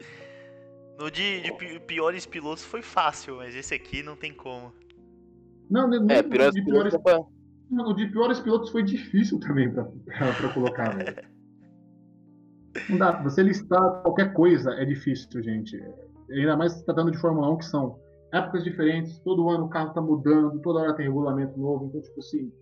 No de, de pi- piores pilotos foi fácil, mas esse aqui não tem como. Não, não, É, não- piores pilotos piores, dá pra- Mano, o de piores pilotos foi difícil também pra colocar, velho. Não dá. Você listar qualquer coisa é difícil, gente. Ainda mais se tratando de Fórmula 1, que são épocas diferentes, todo ano o carro tá mudando, toda hora tem regulamento novo. Então, tipo assim,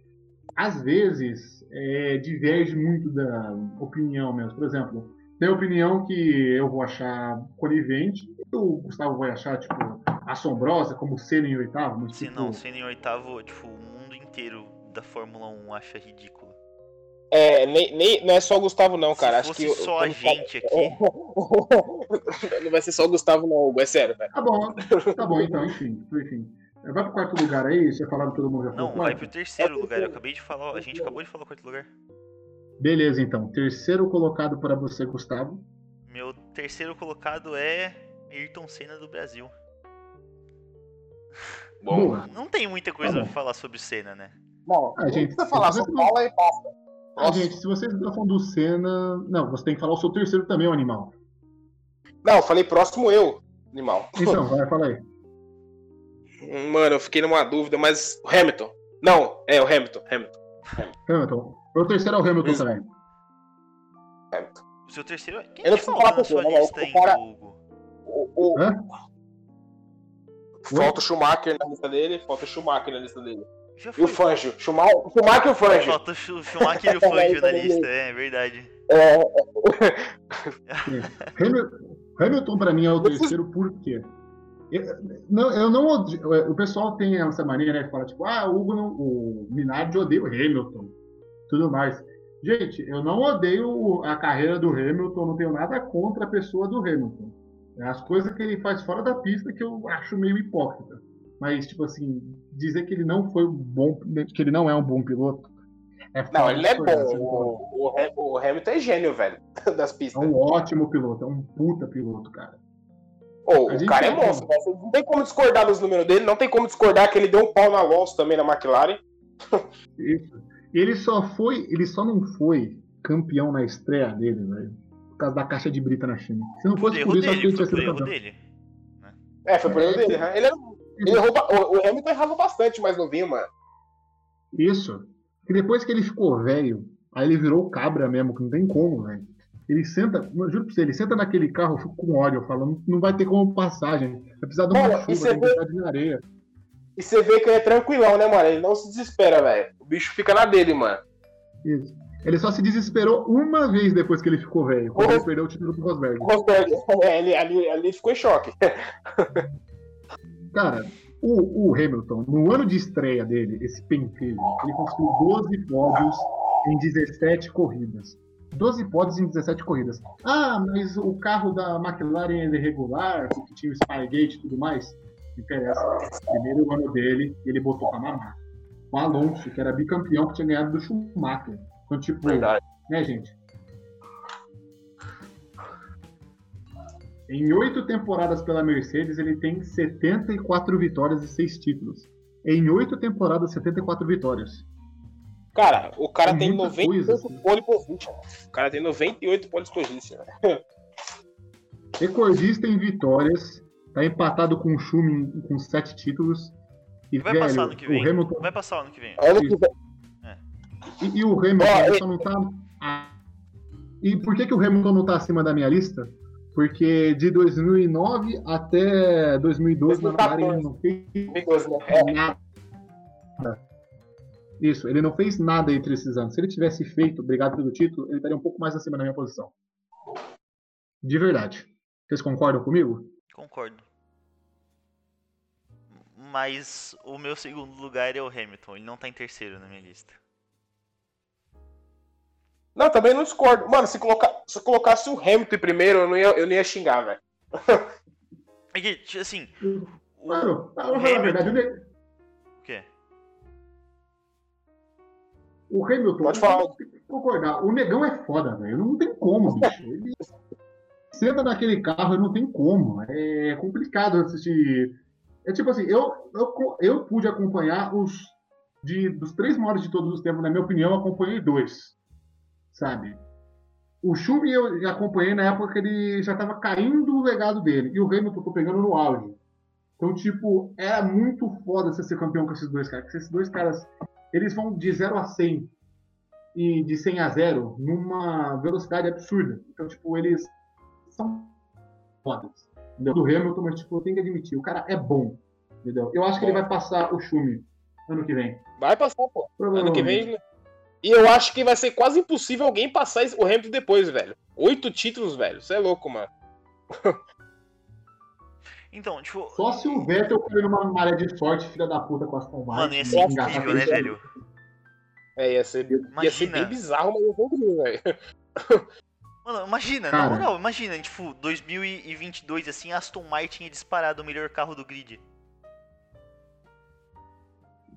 às vezes é, diverge muito da opinião mesmo. Por exemplo, tem opinião que eu vou achar conivente, o Gustavo vai achar, tipo, assombrosa, como Senna em oitavo. Mas, Se tipo, não, sendo em oitavo, tipo, o mundo inteiro da Fórmula 1 acha ridículo. É, nem, nem, não é só o Gustavo, não, cara. Se Acho fosse que. só a gente aqui, não vai ser só o Gustavo, não, Hugo, é sério, velho. Tá bom, tá bom então, enfim, enfim. Vai pro quarto lugar aí, você falaram que todo mundo já falou não, vai pro terceiro lugar. Eu acabei de falar, a gente acabou de falar o quarto lugar. Beleza, então. Terceiro colocado para você, Gustavo. Meu terceiro colocado é Ayrton Senna do Brasil. Bom, Boa. Não tem muita coisa Tá pra falar sobre Senna, né? Bom, Ah, não gente, precisa falar, se só você- fala e passa. Ah, Nossa. gente, se vocês não falando do Senna. Não, você tem que falar o seu terceiro também, o animal. não, eu falei próximo eu, animal. Então, vai, fala aí. Mano, eu fiquei numa dúvida, mas o Hamilton. Não, é o Hamilton, Hamilton. Hamilton. Meu terceiro é o Hamilton Isso. também. Hamilton. O seu terceiro é. Quem Eu não preciso falar com sua você, né? O cara- Hugo? O, o- Hã? Falta o Schumacher na lista dele, falta o Schumacher na lista dele. Já E o Fangio. Schumacher, Schumacher e o Fangio. Falta o Schu- Schumacher e o Fangio na lista, é verdade. É, Hamilton, Hamilton pra mim é o terceiro por quê? Eu, não, eu não odeio- O pessoal tem essa mania, né? Que fala, tipo, ah, o Hugo não, o Minardi odeia o Hamilton. Tudo mais. Gente, eu não odeio a carreira do Hamilton, não tenho nada contra a pessoa do Hamilton. É as coisas que ele faz fora da pista que eu acho meio hipócrita. Mas, tipo assim, dizer que ele não foi um bom. que ele não é um bom piloto. É não, ele é bom. então. O, o, o Hamilton é gênio, velho, das É pistas. um ótimo piloto, é um puta piloto, cara. A o cara é é bom. monstro, né? Não tem como discordar dos números dele, não tem como discordar que ele deu um pau na Alonso também na McLaren. Isso. Ele só foi, ele só não foi campeão na estreia dele, velho. Por causa da caixa de brita na China. Se não fosse por isso, acho que dele, ele foi tinha sido erro campeão. dele. É, foi por erro dele. né? Ele, era- ele o, o Hamilton errava bastante mais novinho, mano. Isso. E depois que ele ficou velho, aí ele virou cabra mesmo, que não tem como, velho. Ele senta, eu juro pra você, ele senta naquele carro, eu fico com ódio, eu falo, não, vai ter como passar, gente. Vai precisar de uma Cara, chuva, tem vê- de areia. E você vê que ele é tranquilão, né, mano? Ele não se desespera, velho. O bicho fica na dele, mano. Isso. Ele só se desesperou uma vez depois que ele ficou velho, quando Uhum. ele perdeu o título pro Rosberg. O Rosberg, é, ele, ali, ali ficou em choque. Cara, o, o Hamilton, no ano de estreia dele, esse pentelho, ele conseguiu 12 pódios em 17 corridas. 12 pódios em 17 corridas. Ah, mas o carro da McLaren é irregular, porque tinha o Spygate e tudo mais. Não interessa. Primeiro ano dele, ele botou pra mamar. O Alonso, que era bicampeão, que tinha ganhado do Schumacher. Então, tipo, Verdade. né, gente? Em oito temporadas pela Mercedes, ele tem 74 vitórias e seis títulos. Em oito temporadas, 74 vitórias. Cara, o cara É tem muita 98 coisa, assim. pole position. O cara tem 98 pole position. Recordista em vitórias. Tá empatado com o Schumacher com sete títulos. E, Vai velho, passar ano que vem. o Hamilton. Vai passar ano que vem. Vem. E, e o Hamilton Ó, ele e- só não tá. Ah, E por que, que o Hamilton não tá acima da minha lista? Porque de 2009 até 2012 na McLaren ele não fez né? É, nada. Isso, ele não fez nada entre esses anos. Se ele tivesse feito, obrigado pelo título, ele estaria um pouco mais acima da minha posição. De verdade. Vocês concordam comigo? Concordo. Mas o meu segundo lugar é o Hamilton. Ele não tá em terceiro na minha lista. Não, também não discordo. Mano, se, colocar, se eu colocasse o Hamilton primeiro, eu não ia, eu não ia xingar, velho. É que, tipo assim. Mano, o eu vou falar a verdade, o, Hamilton. Ne- O quê? o Hamilton, Pode falar. concordar, o negão é foda, velho. Não tem como, bicho. Ele senta naquele carro não tem como. É complicado assistir. É tipo assim, eu, eu, eu pude acompanhar os. De, dos três maiores de todos os tempos, na minha opinião, eu acompanhei dois. Sabe? O Schumi eu acompanhei na época que ele já tava caindo o legado dele. E o Hamilton tô pegando no auge. Então, tipo, era muito foda você ser campeão com esses dois caras. Porque esses dois caras eles vão de 0 a 100 e de 100 a 0 numa velocidade absurda. Então, tipo, eles são fodas. Entendeu? Do Hamilton, mas, tipo, eu tenho que admitir, o cara é bom. Entendeu? Eu acho que ele vai passar o Schumi ano que vem. Vai passar, pô. Ano que vem. E eu acho que vai ser quase impossível alguém passar o Hamilton depois, velho. Oito títulos, velho. Você é louco, mano. Então, tipo, Só se o Vettel cair numa maré de sorte, filha da puta, com as Aston Martin. mano, ia ser engatar incrível, né, velho? É, ia ser, ia ser bem bizarro, mas eu vou velho. Mano, imagina, Cara. na moral, imagina, tipo, 2022, assim, Aston Martin é disparado o melhor carro do grid.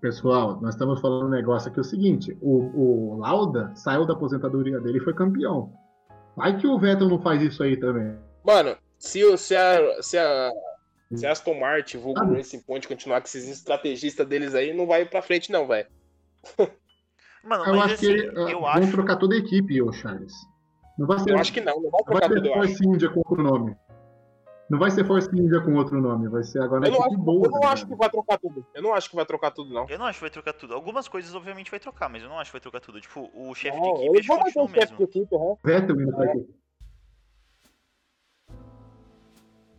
Pessoal, nós estamos falando um negócio aqui, é o seguinte, o, o Lauda saiu da aposentadoria dele e foi campeão. Vai que o Vettel não faz isso aí também. Mano, se, o- se a. Se a. Se a Aston Martin, vulgo Ah. Racing Point, continuar com esses estrategistas deles aí, não vai pra frente, não, velho. Mano, Eu mas acho assim, que ah, eu vão acho. trocar toda a equipe, ô Charles. Não vai ser, Eu acho que não, não vai vai trocar ser tudo, eu acho. Force India com outro nome. Não vai ser Force India com outro nome, vai ser agora Eu não, acho, boa. eu não tá acho que vai trocar tudo. Eu não acho que vai trocar tudo, não. Eu não acho que vai trocar tudo. Algumas coisas, obviamente, vai trocar, mas eu não acho que vai trocar tudo. Tipo, o chefe de equipe manter continuam o mesmo. de equipe, aham. Vettel indo pra equipe.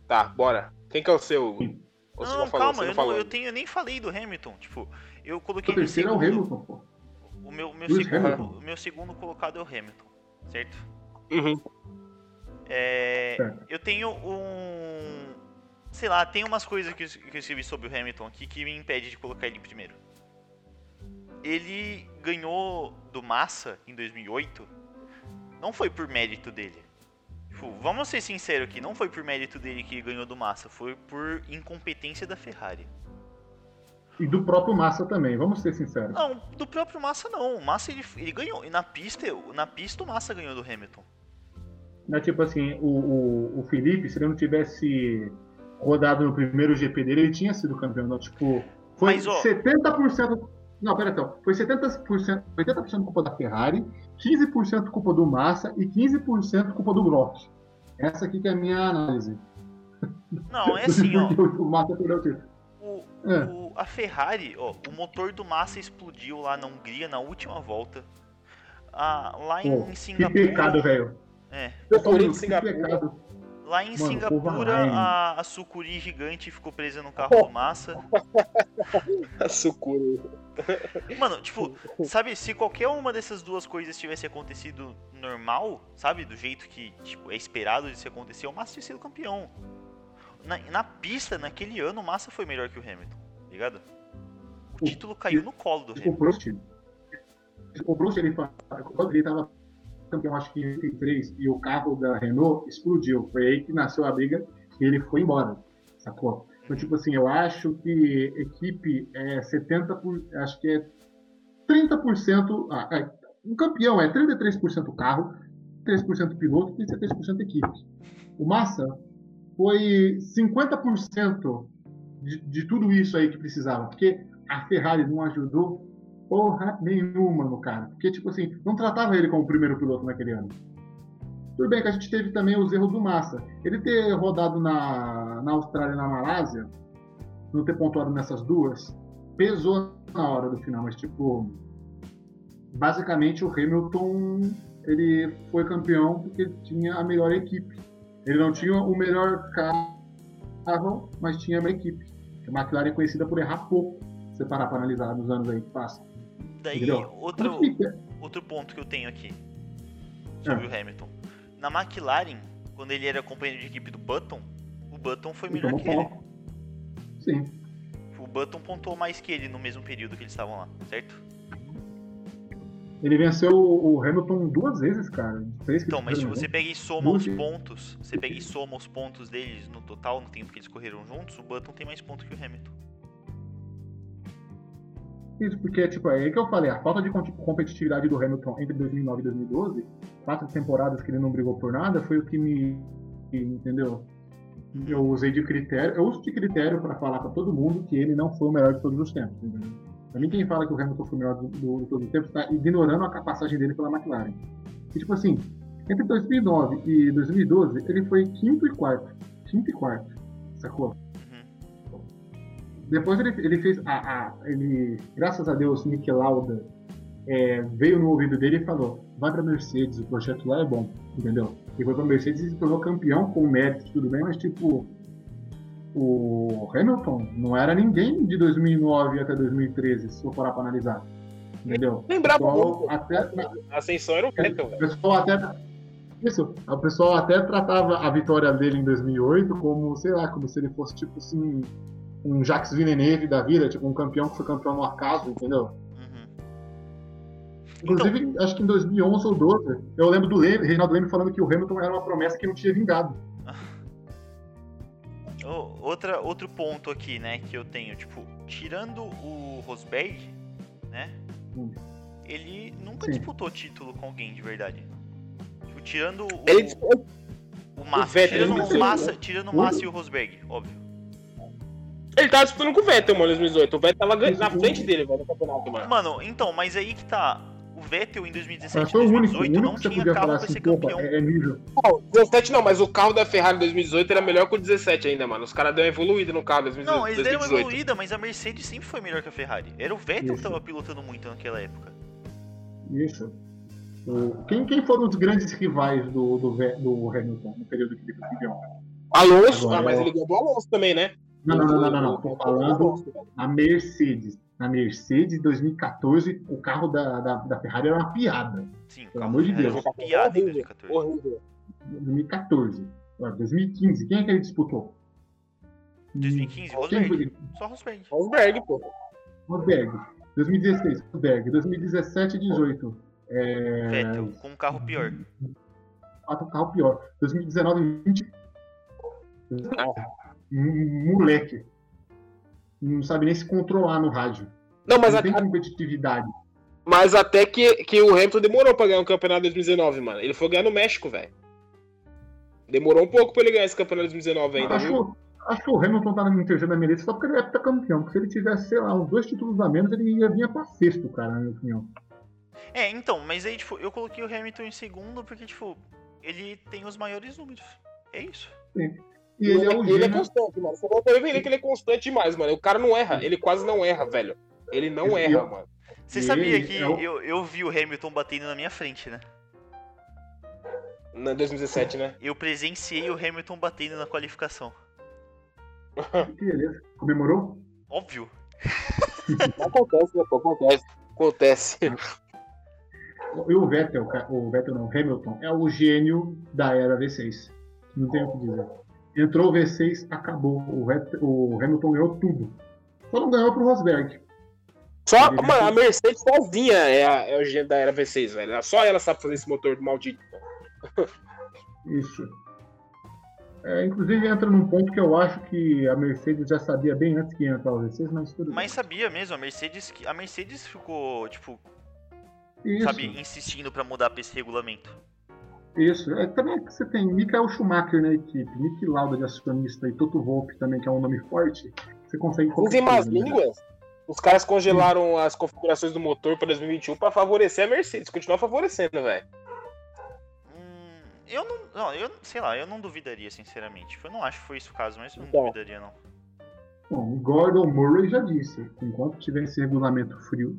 Tá, bora. Quem que é o seu? Ou Não, não, falou, calma, não eu, não, eu, tenho, eu nem falei do Hamilton. Tipo, eu O coloquei no terceiro é o segundo. Hamilton, pô. O meu, meu, Lewis segundo, Hamilton. o meu segundo colocado é o Hamilton, certo? Uhum. É, eu tenho um. Sei lá, tem umas coisas que eu, que eu escrevi sobre o Hamilton aqui que me impede de colocar ele em primeiro. Ele ganhou do Massa em 2008. Não foi por mérito dele. Tipo, vamos ser sinceros aqui, não foi por mérito dele que ele ganhou do Massa, foi por incompetência da Ferrari. E do próprio Massa também, vamos ser sinceros. Não, do próprio Massa não. O Massa ele, ele ganhou. E na pista, na pista o Massa ganhou do Hamilton. Não é tipo assim, o, o, o Felipe, se ele não tivesse rodado no primeiro GP dele, ele tinha sido campeão. Não, tipo, foi Mas, ó- 70%. Não, pera então. Foi 70%, 80% culpa da Ferrari, 15% culpa do Massa e 15% culpa do Gross. Essa aqui que é a minha análise. Não, é assim, ó. O Massa perdeu o título. O, É. o- a Ferrari, ó, o motor do Massa explodiu lá na Hungria na última volta. Ah, lá em Pô, que Singapura. pecado, velho. É, Eu Que de Singapura. lá em Mano, o Singapura, a, a Sucuri gigante ficou presa no carro do Massa. A Sucuri. Mano, tipo, sabe, se qualquer uma dessas duas coisas tivesse acontecido normal, sabe, do jeito que tipo, é esperado de se acontecer, o Massa tinha sido campeão. Na, na pista, naquele ano, o Massa foi melhor que o Hamilton, ligado? O O- título caiu no colo do O Hamilton. Prost, o Prost ele, fa- quando ele estava campeão, acho que em 83, e o carro da Renault explodiu. Foi aí que nasceu a briga e ele foi embora, sacou? Então, tipo assim, eu acho que equipe é 70%, por, acho que é 30%, ah, é, um campeão é 33% carro, 3% piloto e 73% equipe. O Massa foi 50% de, de tudo isso aí que precisava, porque a Ferrari não ajudou porra nenhuma no cara. Porque, tipo assim, não tratava ele como o primeiro piloto naquele ano. Tudo bem que a gente teve também os erros do Massa. Ele ter rodado na, na Austrália e na Malásia, não ter pontuado nessas duas, pesou na hora do final. Mas, tipo, basicamente o Hamilton ele foi campeão porque tinha a melhor equipe. Ele não tinha o melhor carro, mas tinha uma equipe. A McLaren é conhecida por errar pouco, se parar para analisar nos anos aí que passa. Daí, Entendeu? outro, outro ponto que eu tenho aqui sobre o Hamilton. Na McLaren, quando ele era companheiro de equipe do Button, o Button foi melhor Então, que ele. Sim. O Button pontuou mais que ele no mesmo período que eles estavam lá, certo? Ele venceu o Hamilton duas vezes, cara. Três Então, mas se fizeram, você né? pega e soma os pontos, você pega e soma os pontos deles no total, no tempo que eles correram juntos, o Button tem mais pontos que o Hamilton. Isso, porque, tipo, é aí que eu falei, a falta de com- competitividade do Hamilton entre 2009 e 2012, quatro temporadas que ele não brigou por nada, foi o que me. Entendeu? Eu usei de critério, eu uso de critério pra falar pra todo mundo que ele não foi o melhor de todos os tempos, entendeu? Pra mim, quem fala que o Hamilton foi o melhor do- do- de todos os tempos tá ignorando a passagem dele pela McLaren. E, tipo assim, entre 2009 e 2012, ele foi quinto e quarto. Quinto e quarto, sacou? Depois ele, ele fez. A, a- ele, graças a Deus, Nick Lauda é, veio no ouvido dele e falou: vai pra Mercedes, o projeto lá é bom, entendeu? E foi pra Mercedes e se tornou campeão com mérito, tudo bem, mas tipo. O Hamilton não era ninguém de 2009 até 2013, se for parar pra analisar. Entendeu? Lembrava até, A ascensão era o Vettel, o pessoal até. Isso, o pessoal até tratava a vitória dele em 2008 como, sei lá, como se ele fosse tipo assim, um Jacques Villeneuve da vida, tipo um campeão que foi campeão no acaso, entendeu? Uhum. Inclusive, acho que em 2011 ou 12, eu lembro do Leme, Reinaldo Leme falando que o Hamilton era uma promessa que não tinha vingado. Ô, Outra, outro ponto aqui, né, que eu tenho, tipo, tirando o Rosberg, né? Hum. Ele nunca Sim. disputou título com alguém de verdade. Tipo, tirando o, Ele disputou o Massa, Vettel, tirando o Massa, tirando o. Massa e o Rosberg, óbvio. Ele tava disputando com o Vettel, mano, em 2018. O Vettel tava na frente dele, velho, no campeonato, mano. Mano, então, mas aí que tá. O Vettel em 2017 Mas e foi o único, o 2018 único não que você tinha carro pra assim, ser campeão. é, é nível. Não, 17 não, mas o carro da Ferrari em 2018 era melhor que o 17 ainda, mano. Os caras deram uma evoluída no carro em 2018. Não, eles deram uma 2018. evoluída, mas a Mercedes sempre foi melhor que a Ferrari. Era o Vettel que Isso. tava pilotando muito naquela época. Isso. Quem, quem foram os grandes rivais do, do, do Hamilton no período que ele foi campeão? Alonso, Agora, ah, mas eu- ele ganhou do Alonso também, né? Não, não, não, não, não, não. Tô Alonso, falando velho. a Mercedes. Na Mercedes 2014, o carro da, da, da Ferrari era uma piada. Sim, Pelo amor de era Deus. uma piada em Horrível, 2014. horrível. 2014. Agora, 2015, quem é que ele disputou? 2015, Quem Rosberg. Só Rosberg. Rosberg, pô. Rosberg. 2016, Rosberg. 2017 18. É... Vettel, com um carro pior. Quatro carro pior. 2019 20. Um moleque. Não sabe nem se controlar no rádio. Não, mas, não a- tem competitividade. mas até que, que o Hamilton demorou pra ganhar um campeonato em 2019, mano. Ele foi ganhar no México, velho. Demorou um pouco pra ele ganhar esse campeonato de 2019 ainda, viu? Acho, acho que o Hamilton tá no terceiro da minha lista só porque ele é campeão. Porque se ele tivesse, sei lá, uns dois títulos a menos, ele ia vir pra sexto, cara, na minha opinião. É, então, mas aí, tipo, eu coloquei o Hamilton em segundo porque, tipo, ele tem os maiores números. É isso. E ele é ele é constante, mano. Você pode ver que ele é constante demais, mano. O cara não erra. Ele quase não erra, velho. Ele não Esse erra, eu- mano. Você sabia ele que é o- eu, eu vi o Hamilton batendo na minha frente, né? Na 2017, né? Eu presenciei o Hamilton batendo na qualificação. Que beleza. Comemorou? Óbvio. Acontece, né? pô? Acontece. Acontece. E o Vettel, o Vettel não, o Hamilton, é o gênio da era V6. Não tem o que dizer. Entrou o V6, acabou. O, Hamilton ganhou tudo. Só não ganhou pro Rosberg. Só, Ele- mano, a Mercedes sozinha é, a- é o gênio da era V6, velho. Só ela sabe fazer esse motor maldito. Isso. É, inclusive entra num ponto que eu acho que a Mercedes já sabia bem antes que ia entrar o V6, mas tudo Mas sabia mesmo, a Mercedes, que- a Mercedes ficou, tipo, bem. Isso, sabe, insistindo pra mudar pra esse regulamento. Isso. É, também é que você tem Michael Schumacher na equipe, Nick Lauda de acionista e Toto Wolff também, que é um nome forte. Você consegue qualquer más né? línguas. Os caras congelaram as configurações do motor pra 2021 pra favorecer a Mercedes. Continua favorecendo, velho. Hum, eu não, não, eu, sei lá, eu não duvidaria, sinceramente. Eu não acho que foi isso o caso, mas eu não Então. duvidaria, não. Bom, o Gordon Murray já disse, enquanto tiver esse regulamento frio,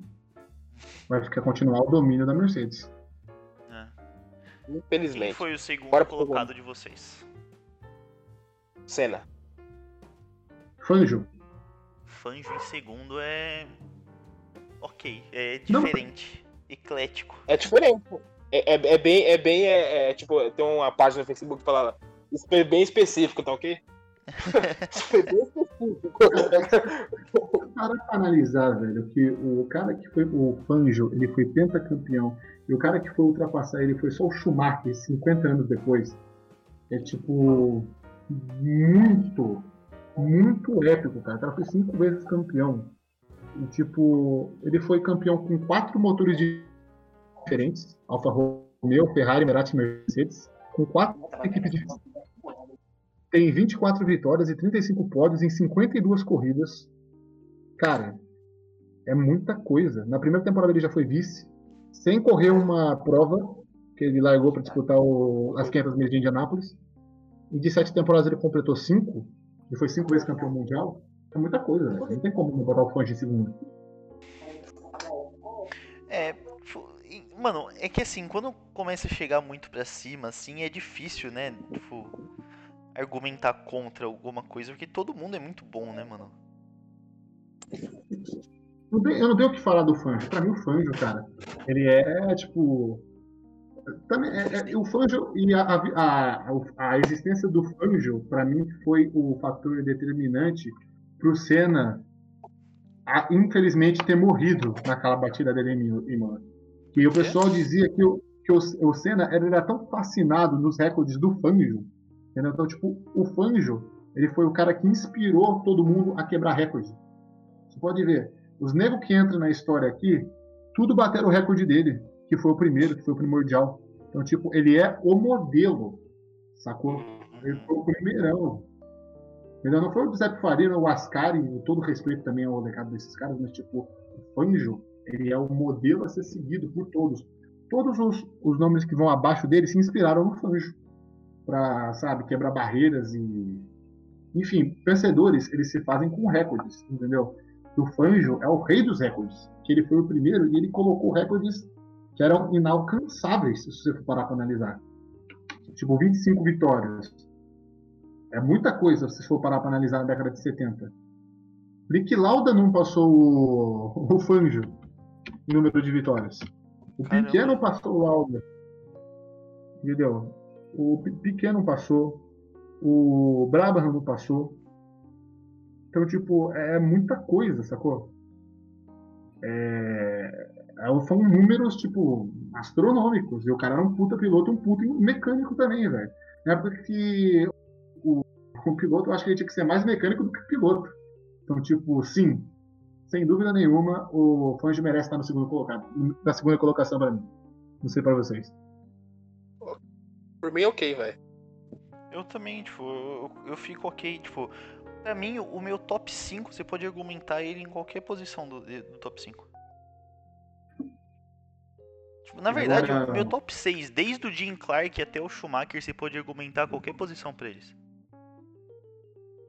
vai ficar continuar o domínio da Mercedes. Né? Quem Infelizmente. foi o segundo Bora colocado de vocês? Senna. Fanjo, Fanjo em segundo é. Ok, é Não. diferente, eclético. É diferente. É, é, é bem, é bem, é, é, tipo, tem uma página no Facebook que fala isso é bem específico, tá ok? Isso é bem específico. para pra analisar, velho, que o cara que foi o Fanjo, ele foi pentacampeão, e o cara que foi ultrapassar ele foi só o Schumacher 50 anos depois. É tipo muito, muito épico, cara. O cara foi cinco vezes campeão. E tipo, ele foi campeão com quatro motores diferentes, Alfa Romeo, Ferrari, Mercedes, Mercedes, com quatro equipes diferentes. Tem 24 vitórias e 35 pódios em 52 corridas. Cara, é muita coisa. Na primeira temporada ele já foi vice, sem correr uma prova, que ele largou para disputar o- as 500 milhas de Indianápolis. Em 17 temporadas ele completou 5, e foi 5 vezes campeão mundial. É muita coisa, velho. Não tem como botar o Fangio em segundo. É, e, mano, é que assim, quando começa a chegar muito pra cima, assim, é difícil, né? Tipo, argumentar contra alguma coisa, porque todo mundo é muito bom, né, mano? Não tem- eu não tenho o que falar do Fangio. Pra mim, o Fangio, cara, ele é, tipo. Também, é- é- o Fangio e a, a, a, a existência do Fangio, pra mim, foi o fator determinante pro Senna, a- infelizmente, ter morrido naquela batida dele em Imo- Imola. Que o pessoal dizia que o, que o, o Senna ele era tão fascinado nos recordes do Fangio. entendeu? Então, tipo, o Fangio, ele foi o cara que inspirou todo mundo a quebrar recorde. Você pode ver, os negros que entram na história aqui, tudo bateram o recorde dele, que foi o primeiro, que foi o primordial. Então, tipo, ele é o modelo, sacou? Ele foi o primeirão. Entendeu? Não foi o Giuseppe Faria, o Ascari, com todo respeito também ao legado desses caras, mas, tipo, o Fangio, ele é o modelo a ser seguido por todos. Todos os, os nomes que vão abaixo dele se inspiraram no Fangio. Pra, sabe, quebrar barreiras e... Enfim, vencedores, eles se fazem com recordes, entendeu? O Fangio é o rei dos recordes, que ele foi o primeiro e ele colocou recordes que eram inalcançáveis, se você for parar para analisar. Tipo, 25 vitórias. É muita coisa se você for parar para analisar na década de 70. Nick Lauda não passou o, o Fangio em número de vitórias. O. Piquet não passou o Lauda. Entendeu? O Pi- Piquet não passou. O Brabham não passou. Então, tipo, é muita coisa, sacou? É... é- São números, tipo, astronômicos. E o cara era um puta piloto e um puta mecânico também, velho. Na época que o, o piloto, eu acho que ele tinha que ser mais mecânico do que piloto. Então, tipo, sim, sem dúvida nenhuma, o Fangio merece estar no segundo colocado. Na segunda colocação pra mim. Não sei pra vocês. Por mim, ok, velho. Eu também, tipo, eu, eu fico ok, tipo, pra mim, o meu top 5, você pode argumentar ele em qualquer posição do, do top 5. Tipo, na verdade, Agora- o meu top 6, desde o Jim Clark até o Schumacher, você pode argumentar qualquer posição pra eles.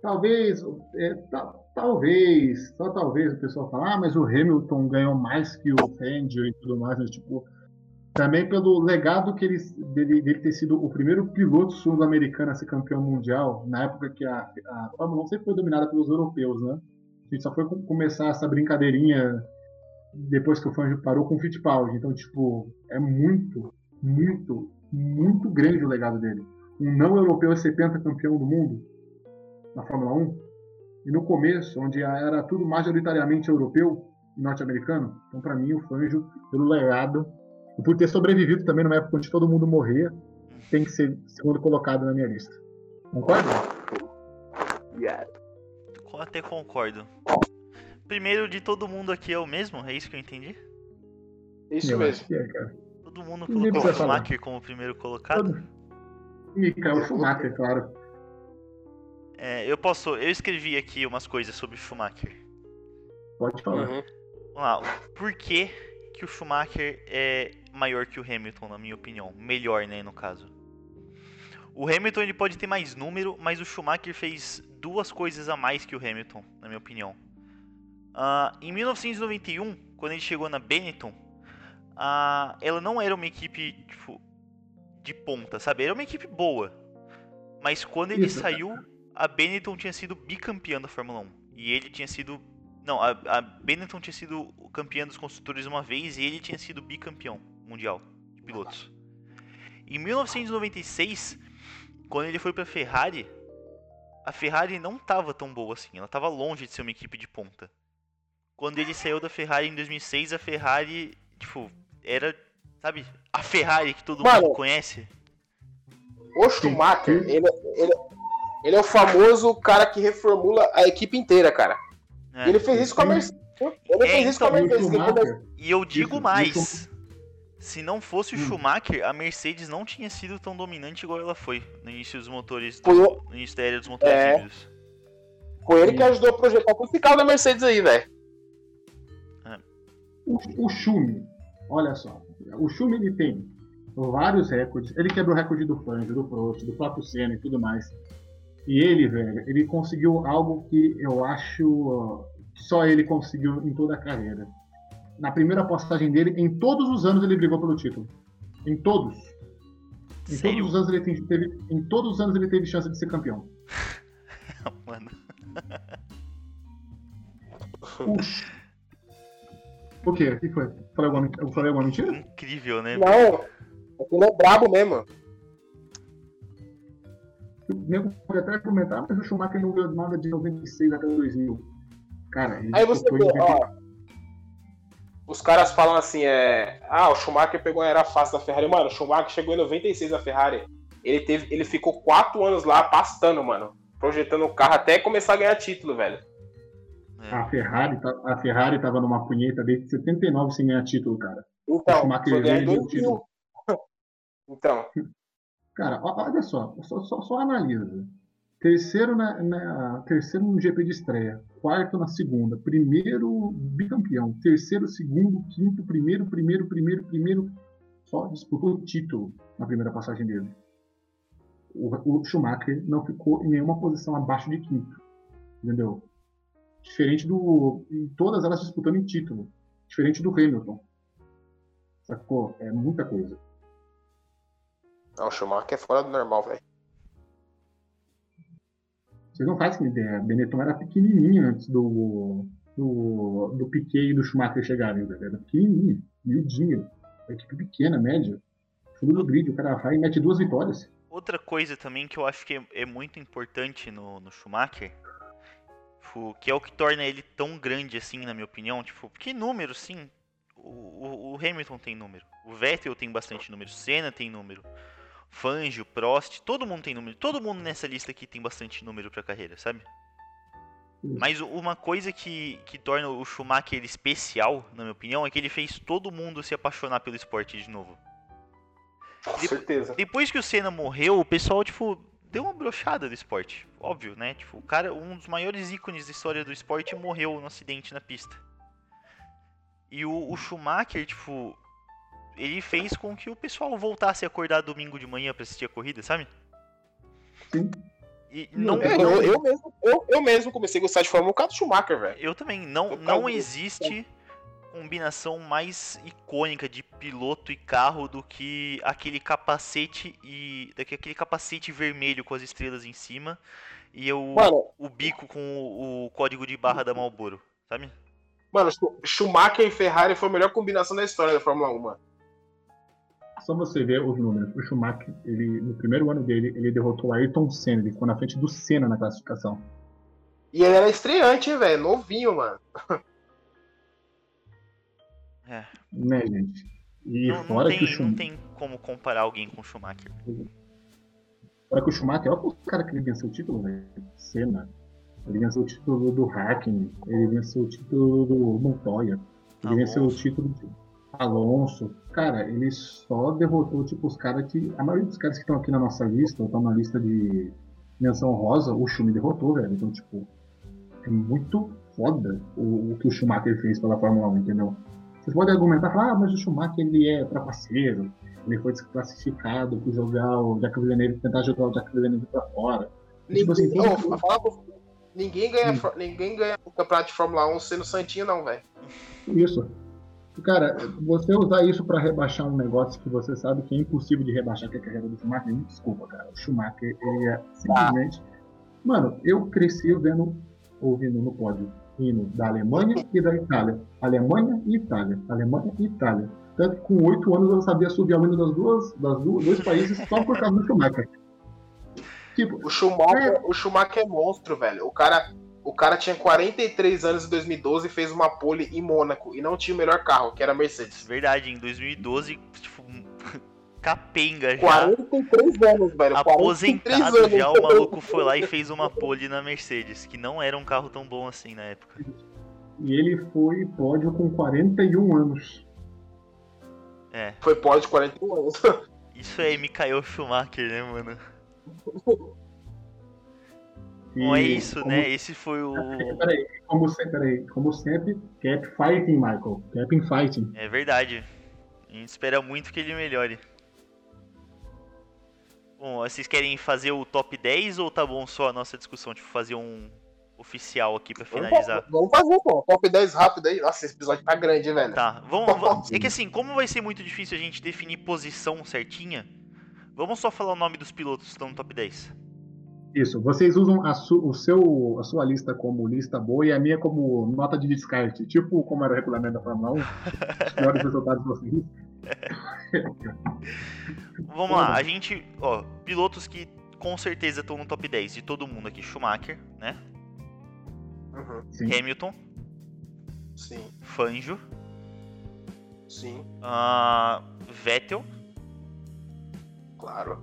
Talvez, é, ta- talvez, só talvez o pessoal fala, ah, mas o Hamilton ganhou mais que o Fangio e tudo mais, mas tipo, também pelo legado que ele, dele, dele ter sido o primeiro piloto sul-americano a ser campeão mundial, na época que a, a Fórmula 1 sempre foi dominada pelos europeus, né? A gente só foi com- começar essa brincadeirinha depois que o Fangio parou com o Fittipaldi. Então, tipo, é muito, muito, muito grande o legado dele. Um não europeu a ser pentacampeão do mundo na Fórmula 1. E no começo, onde era tudo majoritariamente europeu e norte-americano, então para mim o Fangio, pelo legado, e por ter sobrevivido também numa época onde todo mundo morria, tem que ser segundo colocado na minha lista. Concorda? Eu até concordo. Primeiro de todo mundo aqui é o mesmo? É isso que eu entendi? Isso Eu mesmo. é, cara. Todo mundo Ninguém colocou o. Schumacher como primeiro colocado? Todo- Michael Schumacher, claro. É, eu posso. Eu escrevi aqui umas coisas sobre o Schumacher. Pode falar. Uhum. Vamos lá. Por que, que o Schumacher é maior que o Hamilton, na minha opinião? Melhor, né, no caso. O Hamilton ele pode ter mais número, mas o Schumacher fez duas coisas a mais que o Hamilton, na minha opinião. Ah, em 1991, quando ele chegou na Benetton, ah, ela não era uma equipe tipo, de ponta, sabe? Era uma equipe boa. Mas quando ele Isso. saiu, a Benetton tinha sido bicampeã da Fórmula 1. E ele tinha sido. Não, a, a Benetton tinha sido o campeã dos construtores uma vez e ele tinha sido bicampeão mundial de pilotos. Em 1996, quando ele foi pra Ferrari, a Ferrari não tava tão boa assim, ela tava longe de ser uma equipe de ponta. Quando ele saiu da Ferrari em 2006, a Ferrari, tipo, era, sabe, a Ferrari que todo Mano, mundo conhece. O Schumacher, ele, ele, ele é o famoso cara que reformula a equipe inteira, cara. E ele fez isso com a Mercedes. Ele É, fez isso com a então, E Mercedes. E eu digo Isso, mais. Se não fosse o Hum. Schumacher, a Mercedes não tinha sido tão dominante igual ela foi no início dos motores, Foi do, o- no início da era dos motores É. híbridos. Foi ele que ajudou a projetar todo esse carro da Mercedes aí, velho. O, o Schumi, olha só. O Schumi ele tem vários recordes. Ele quebrou o recorde do Fangio, do Prost, do próprio Senna e tudo mais. E ele, velho, ele conseguiu algo que eu acho que só ele conseguiu em toda a carreira. Na primeira passagem dele, em todos os anos ele brigou pelo título. Em todos. Em Sério? todos os anos ele tem- teve, em todos os anos ele teve chance de ser campeão. Mano, Puxa. O quê? O que foi? Falei alguma, eu falei alguma mentira? incrível, né? Não, aquele é brabo mesmo. O nego pode até comentar, mas o Schumacher não ganhou nada de 96 até 2000. Cara, ele Aí você vê, ó. Os caras falam assim, é. Ah, o Schumacher pegou a era fácil da Ferrari. Mano, o Schumacher chegou em 96 na Ferrari. Ele, teve, ele ficou quatro anos lá pastando, mano. Projetando o carro até começar a ganhar título, velho. É. A Ferrari, tá- a Ferrari tava numa punheta desde 79 sem ganhar título, cara. O Então, Schumacher foi ganhar 2000. ganhou Então, Cara, olha só, só, só, só analisa. Terceiro, na, na- terceiro no GP de estreia, quarto na segunda, primeiro bicampeão, terceiro, segundo, quinto, primeiro, primeiro, primeiro, primeiro. Só disputou o título na primeira passagem dele. O, o Schumacher não ficou em nenhuma posição abaixo de quinto. Entendeu? Diferente do. Em todas elas disputando em título. Diferente do Hamilton. Sacou? É muita coisa. não, o Schumacher é fora do normal, velho. Vocês não fazem ideia. Benetton era pequenininho antes do, do, do Piquet e do Schumacher chegarem. velho. Era pequenininho, miudinho. Uma equipe pequena, média. Fundo do grid, o cara vai e mete duas vitórias. Outra coisa também que eu acho que é, é muito importante no, no Schumacher, que é o que torna ele tão grande assim, na minha opinião, tipo, porque número, sim, o, o- o Hamilton tem número, o Vettel tem bastante número, Senna tem número, Fangio, Prost, todo mundo tem número, todo mundo nessa lista aqui tem bastante número pra carreira, sabe? Mas uma coisa que, que torna o Schumacher especial, na minha opinião, é que ele fez todo mundo se apaixonar pelo esporte de novo. Com Depo- certeza. Depois que o Senna morreu, o pessoal, tipo, deu uma brochada do esporte. Óbvio, né? Tipo, o cara, um dos maiores ícones da história do esporte morreu num acidente na pista. E o, o Schumacher, tipo, ele fez com que o pessoal voltasse a acordar domingo de manhã pra assistir a corrida, sabe? Sim. E Não, não, É, eu, eu, mesmo, eu, eu mesmo comecei a gostar de Fórmula 1 por causa do Schumacher, velho. eu também, não, Eu não existe combinação mais icônica de piloto e carro do que aquele capacete e daqui aquele capacete vermelho com as estrelas em cima e o, Mano, o bico com o, o código de barra da Marlboro, sabe? mano, Schu- Schumacher e Ferrari foi a melhor combinação da história da Fórmula 1, mano. Só você ver os números. O Schumacher, ele, no primeiro ano dele, ele derrotou o Ayrton Senna. Ele ficou na frente do Senna na classificação. E ele era estreante, velho? Novinho, mano. É. Né, gente? E Não, não fora, que o tem, Schum- não tem como comparar alguém com o Schumacher. fora que o Schumacher, olha o cara que ele venceu o título, velho. Senna. Ele venceu o título do Hackney. Ele venceu o título do Montoya. Ele venceu o título de Alonso. Cara, ele só derrotou, tipo, os caras que. A maioria dos caras que estão aqui na nossa lista, ou estão na lista de menção rosa, o Schumi derrotou, velho. Então, tipo, é muito foda o, o que o Schumacher fez pela Fórmula 1, entendeu? Vocês podem argumentar, falar, ah, mas o Schumacher ele é trapaceiro, ele foi desclassificado por jogar o Jack Villeneuve, tentar jogar o Jack Villeneuve pra fora. Tipo assim, Ninguém, tem- Ô, fala ninguém, ganha, Hum. ninguém ganha o campeonato de Fórmula 1 sendo Santinho, não, velho. Isso. Cara, você usar isso pra rebaixar um negócio que você sabe que é impossível de rebaixar, que é a carreira do Schumacher, desculpa, cara. O Schumacher, ele é simplesmente. Mano, eu cresci vendo, ouvindo no pódio hino da Alemanha e da Itália. Alemanha e Itália. Alemanha e Itália. Tanto que com oito anos eu sabia subir o hino das duas, das duas, dois países só por causa do Schumacher. Tipo, O Schumacher, o Schumacher é monstro, velho. O cara, o cara tinha 43 anos em 2012 e fez uma pole em Mônaco e não tinha o melhor carro, que era a Mercedes. Verdade, em 2012, tipo, capenga já. 43 anos, velho. 43 Aposentado anos. já, o maluco foi lá e fez uma pole na Mercedes, que não era um carro tão bom assim na época. e ele foi pódio com 41 anos. É, Foi pódio de 41 anos. isso é Michael Schumacher, né, mano? E Não é isso, como- né? Esse foi o. Peraí, como, se- peraí, como sempre, keep fighting, Michael. Keep fighting. É verdade. A gente espera muito que ele melhore. Bom, vocês querem fazer o top 10 ou tá bom só a nossa discussão? Tipo, fazer um oficial aqui pra finalizar? Vamos fazer, pô. Top 10 rápido aí. Nossa, esse episódio tá grande, velho. Tá, vamos, vamos- É que assim, como vai ser muito difícil a gente definir posição certinha, vamos só falar o nome dos pilotos que estão no top 10. Isso, vocês usam a, su- o seu, a sua lista como lista boa e a minha como nota de descarte, tipo como era o regulamento da Fórmula 1, os piores resultados de vocês. Vamos lá, a gente, ó, pilotos que com certeza estão no top 10 de todo mundo aqui. Schumacher, né? Uhum. Sim. Hamilton, Sim, Fangio, sim, ah, Vettel, claro.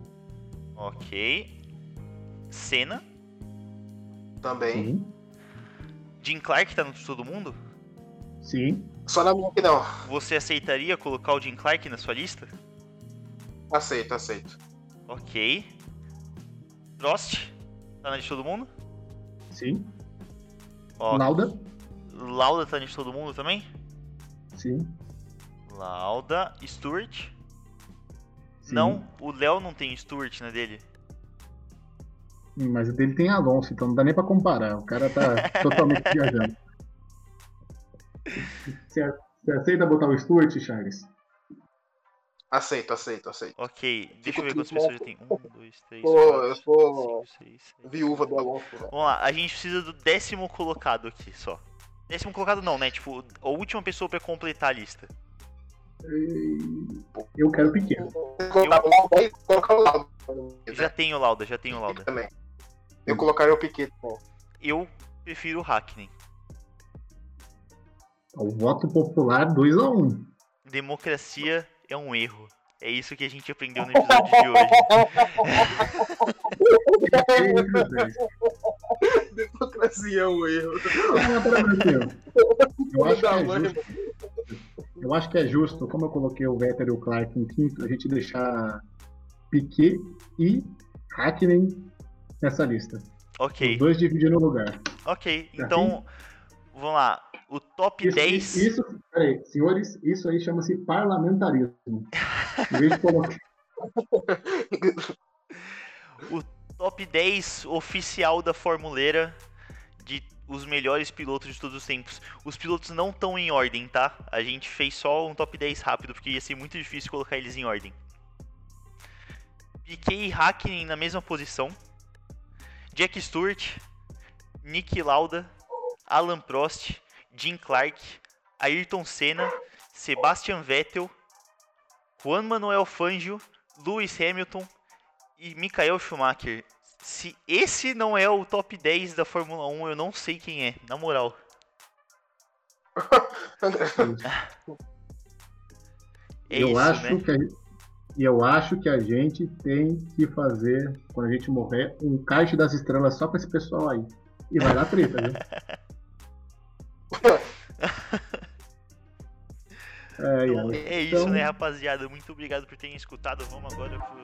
ok. Senna, Também. Sim, Jim Clark tá no de todo mundo? sim, Só na minha que não. Você aceitaria colocar o Jim Clark na sua lista? Aceito, aceito. Ok. Prost, tá na de todo mundo? sim. Ó, Lauda, Lauda tá na de todo mundo também? sim. Lauda, Stewart. sim. Não, o Léo não tem Stewart na dele. Mas o dele tem Alonso, então não dá nem pra comparar. O cara tá totalmente viajando. Você, você aceita botar o Stuart, Charles? Aceito, aceito, aceito. Ok, deixa Fico eu ver quantas pessoas já tem. Um, dois, três, Pô, quatro, eu sou cinco, seis, sete. viúva do Alonso, velho. Vamos lá, a gente precisa do décimo colocado aqui só. Décimo colocado não, né? Tipo, a última pessoa pra completar a lista. Eu quero pequeno. Colocar o Lauda aí, colocar o Lauda. Já tenho Lauda, já tenho Lauda. Também. Eu colocaria o Piquet. pô. Eu prefiro o Hackney. O voto popular 2x1. Democracia é um erro. É isso que a gente aprendeu no episódio de hoje. Democracia é um erro. Eu acho, que é justo, eu acho que é justo, como eu coloquei o Vettel e o Clark em quinto, a gente deixar Piquet e Hakkinen nessa lista. Ok, Os dois dividindo o lugar. ok. Então, vamos lá. O top Isso, 10. isso, peraí, senhores, isso aí chama-se parlamentarismo. Em vez de colocar top 10 oficial da Formuleira de os melhores pilotos de todos os tempos. Os pilotos não estão em ordem, tá? A gente fez só um top 10 rápido, porque ia ser muito difícil colocar eles em ordem. Piquet e Hakkinen na mesma posição. Jack Stewart, Nick Lauda, Alan Prost, Jim Clark, Ayrton Senna, Sebastian Vettel, Juan Manuel Fangio, Lewis Hamilton e Michael Schumacher. Se esse não é o top 10 da Fórmula 1, eu não sei quem é, na moral. É eu isso, acho né? que a, e eu acho que a gente tem que fazer, quando a gente morrer, um kart das estrelas só com esse pessoal aí. E vai dar treta, viu? É, Então, é isso, então- né, rapaziada? Muito obrigado por terem escutado. Vamos agora pro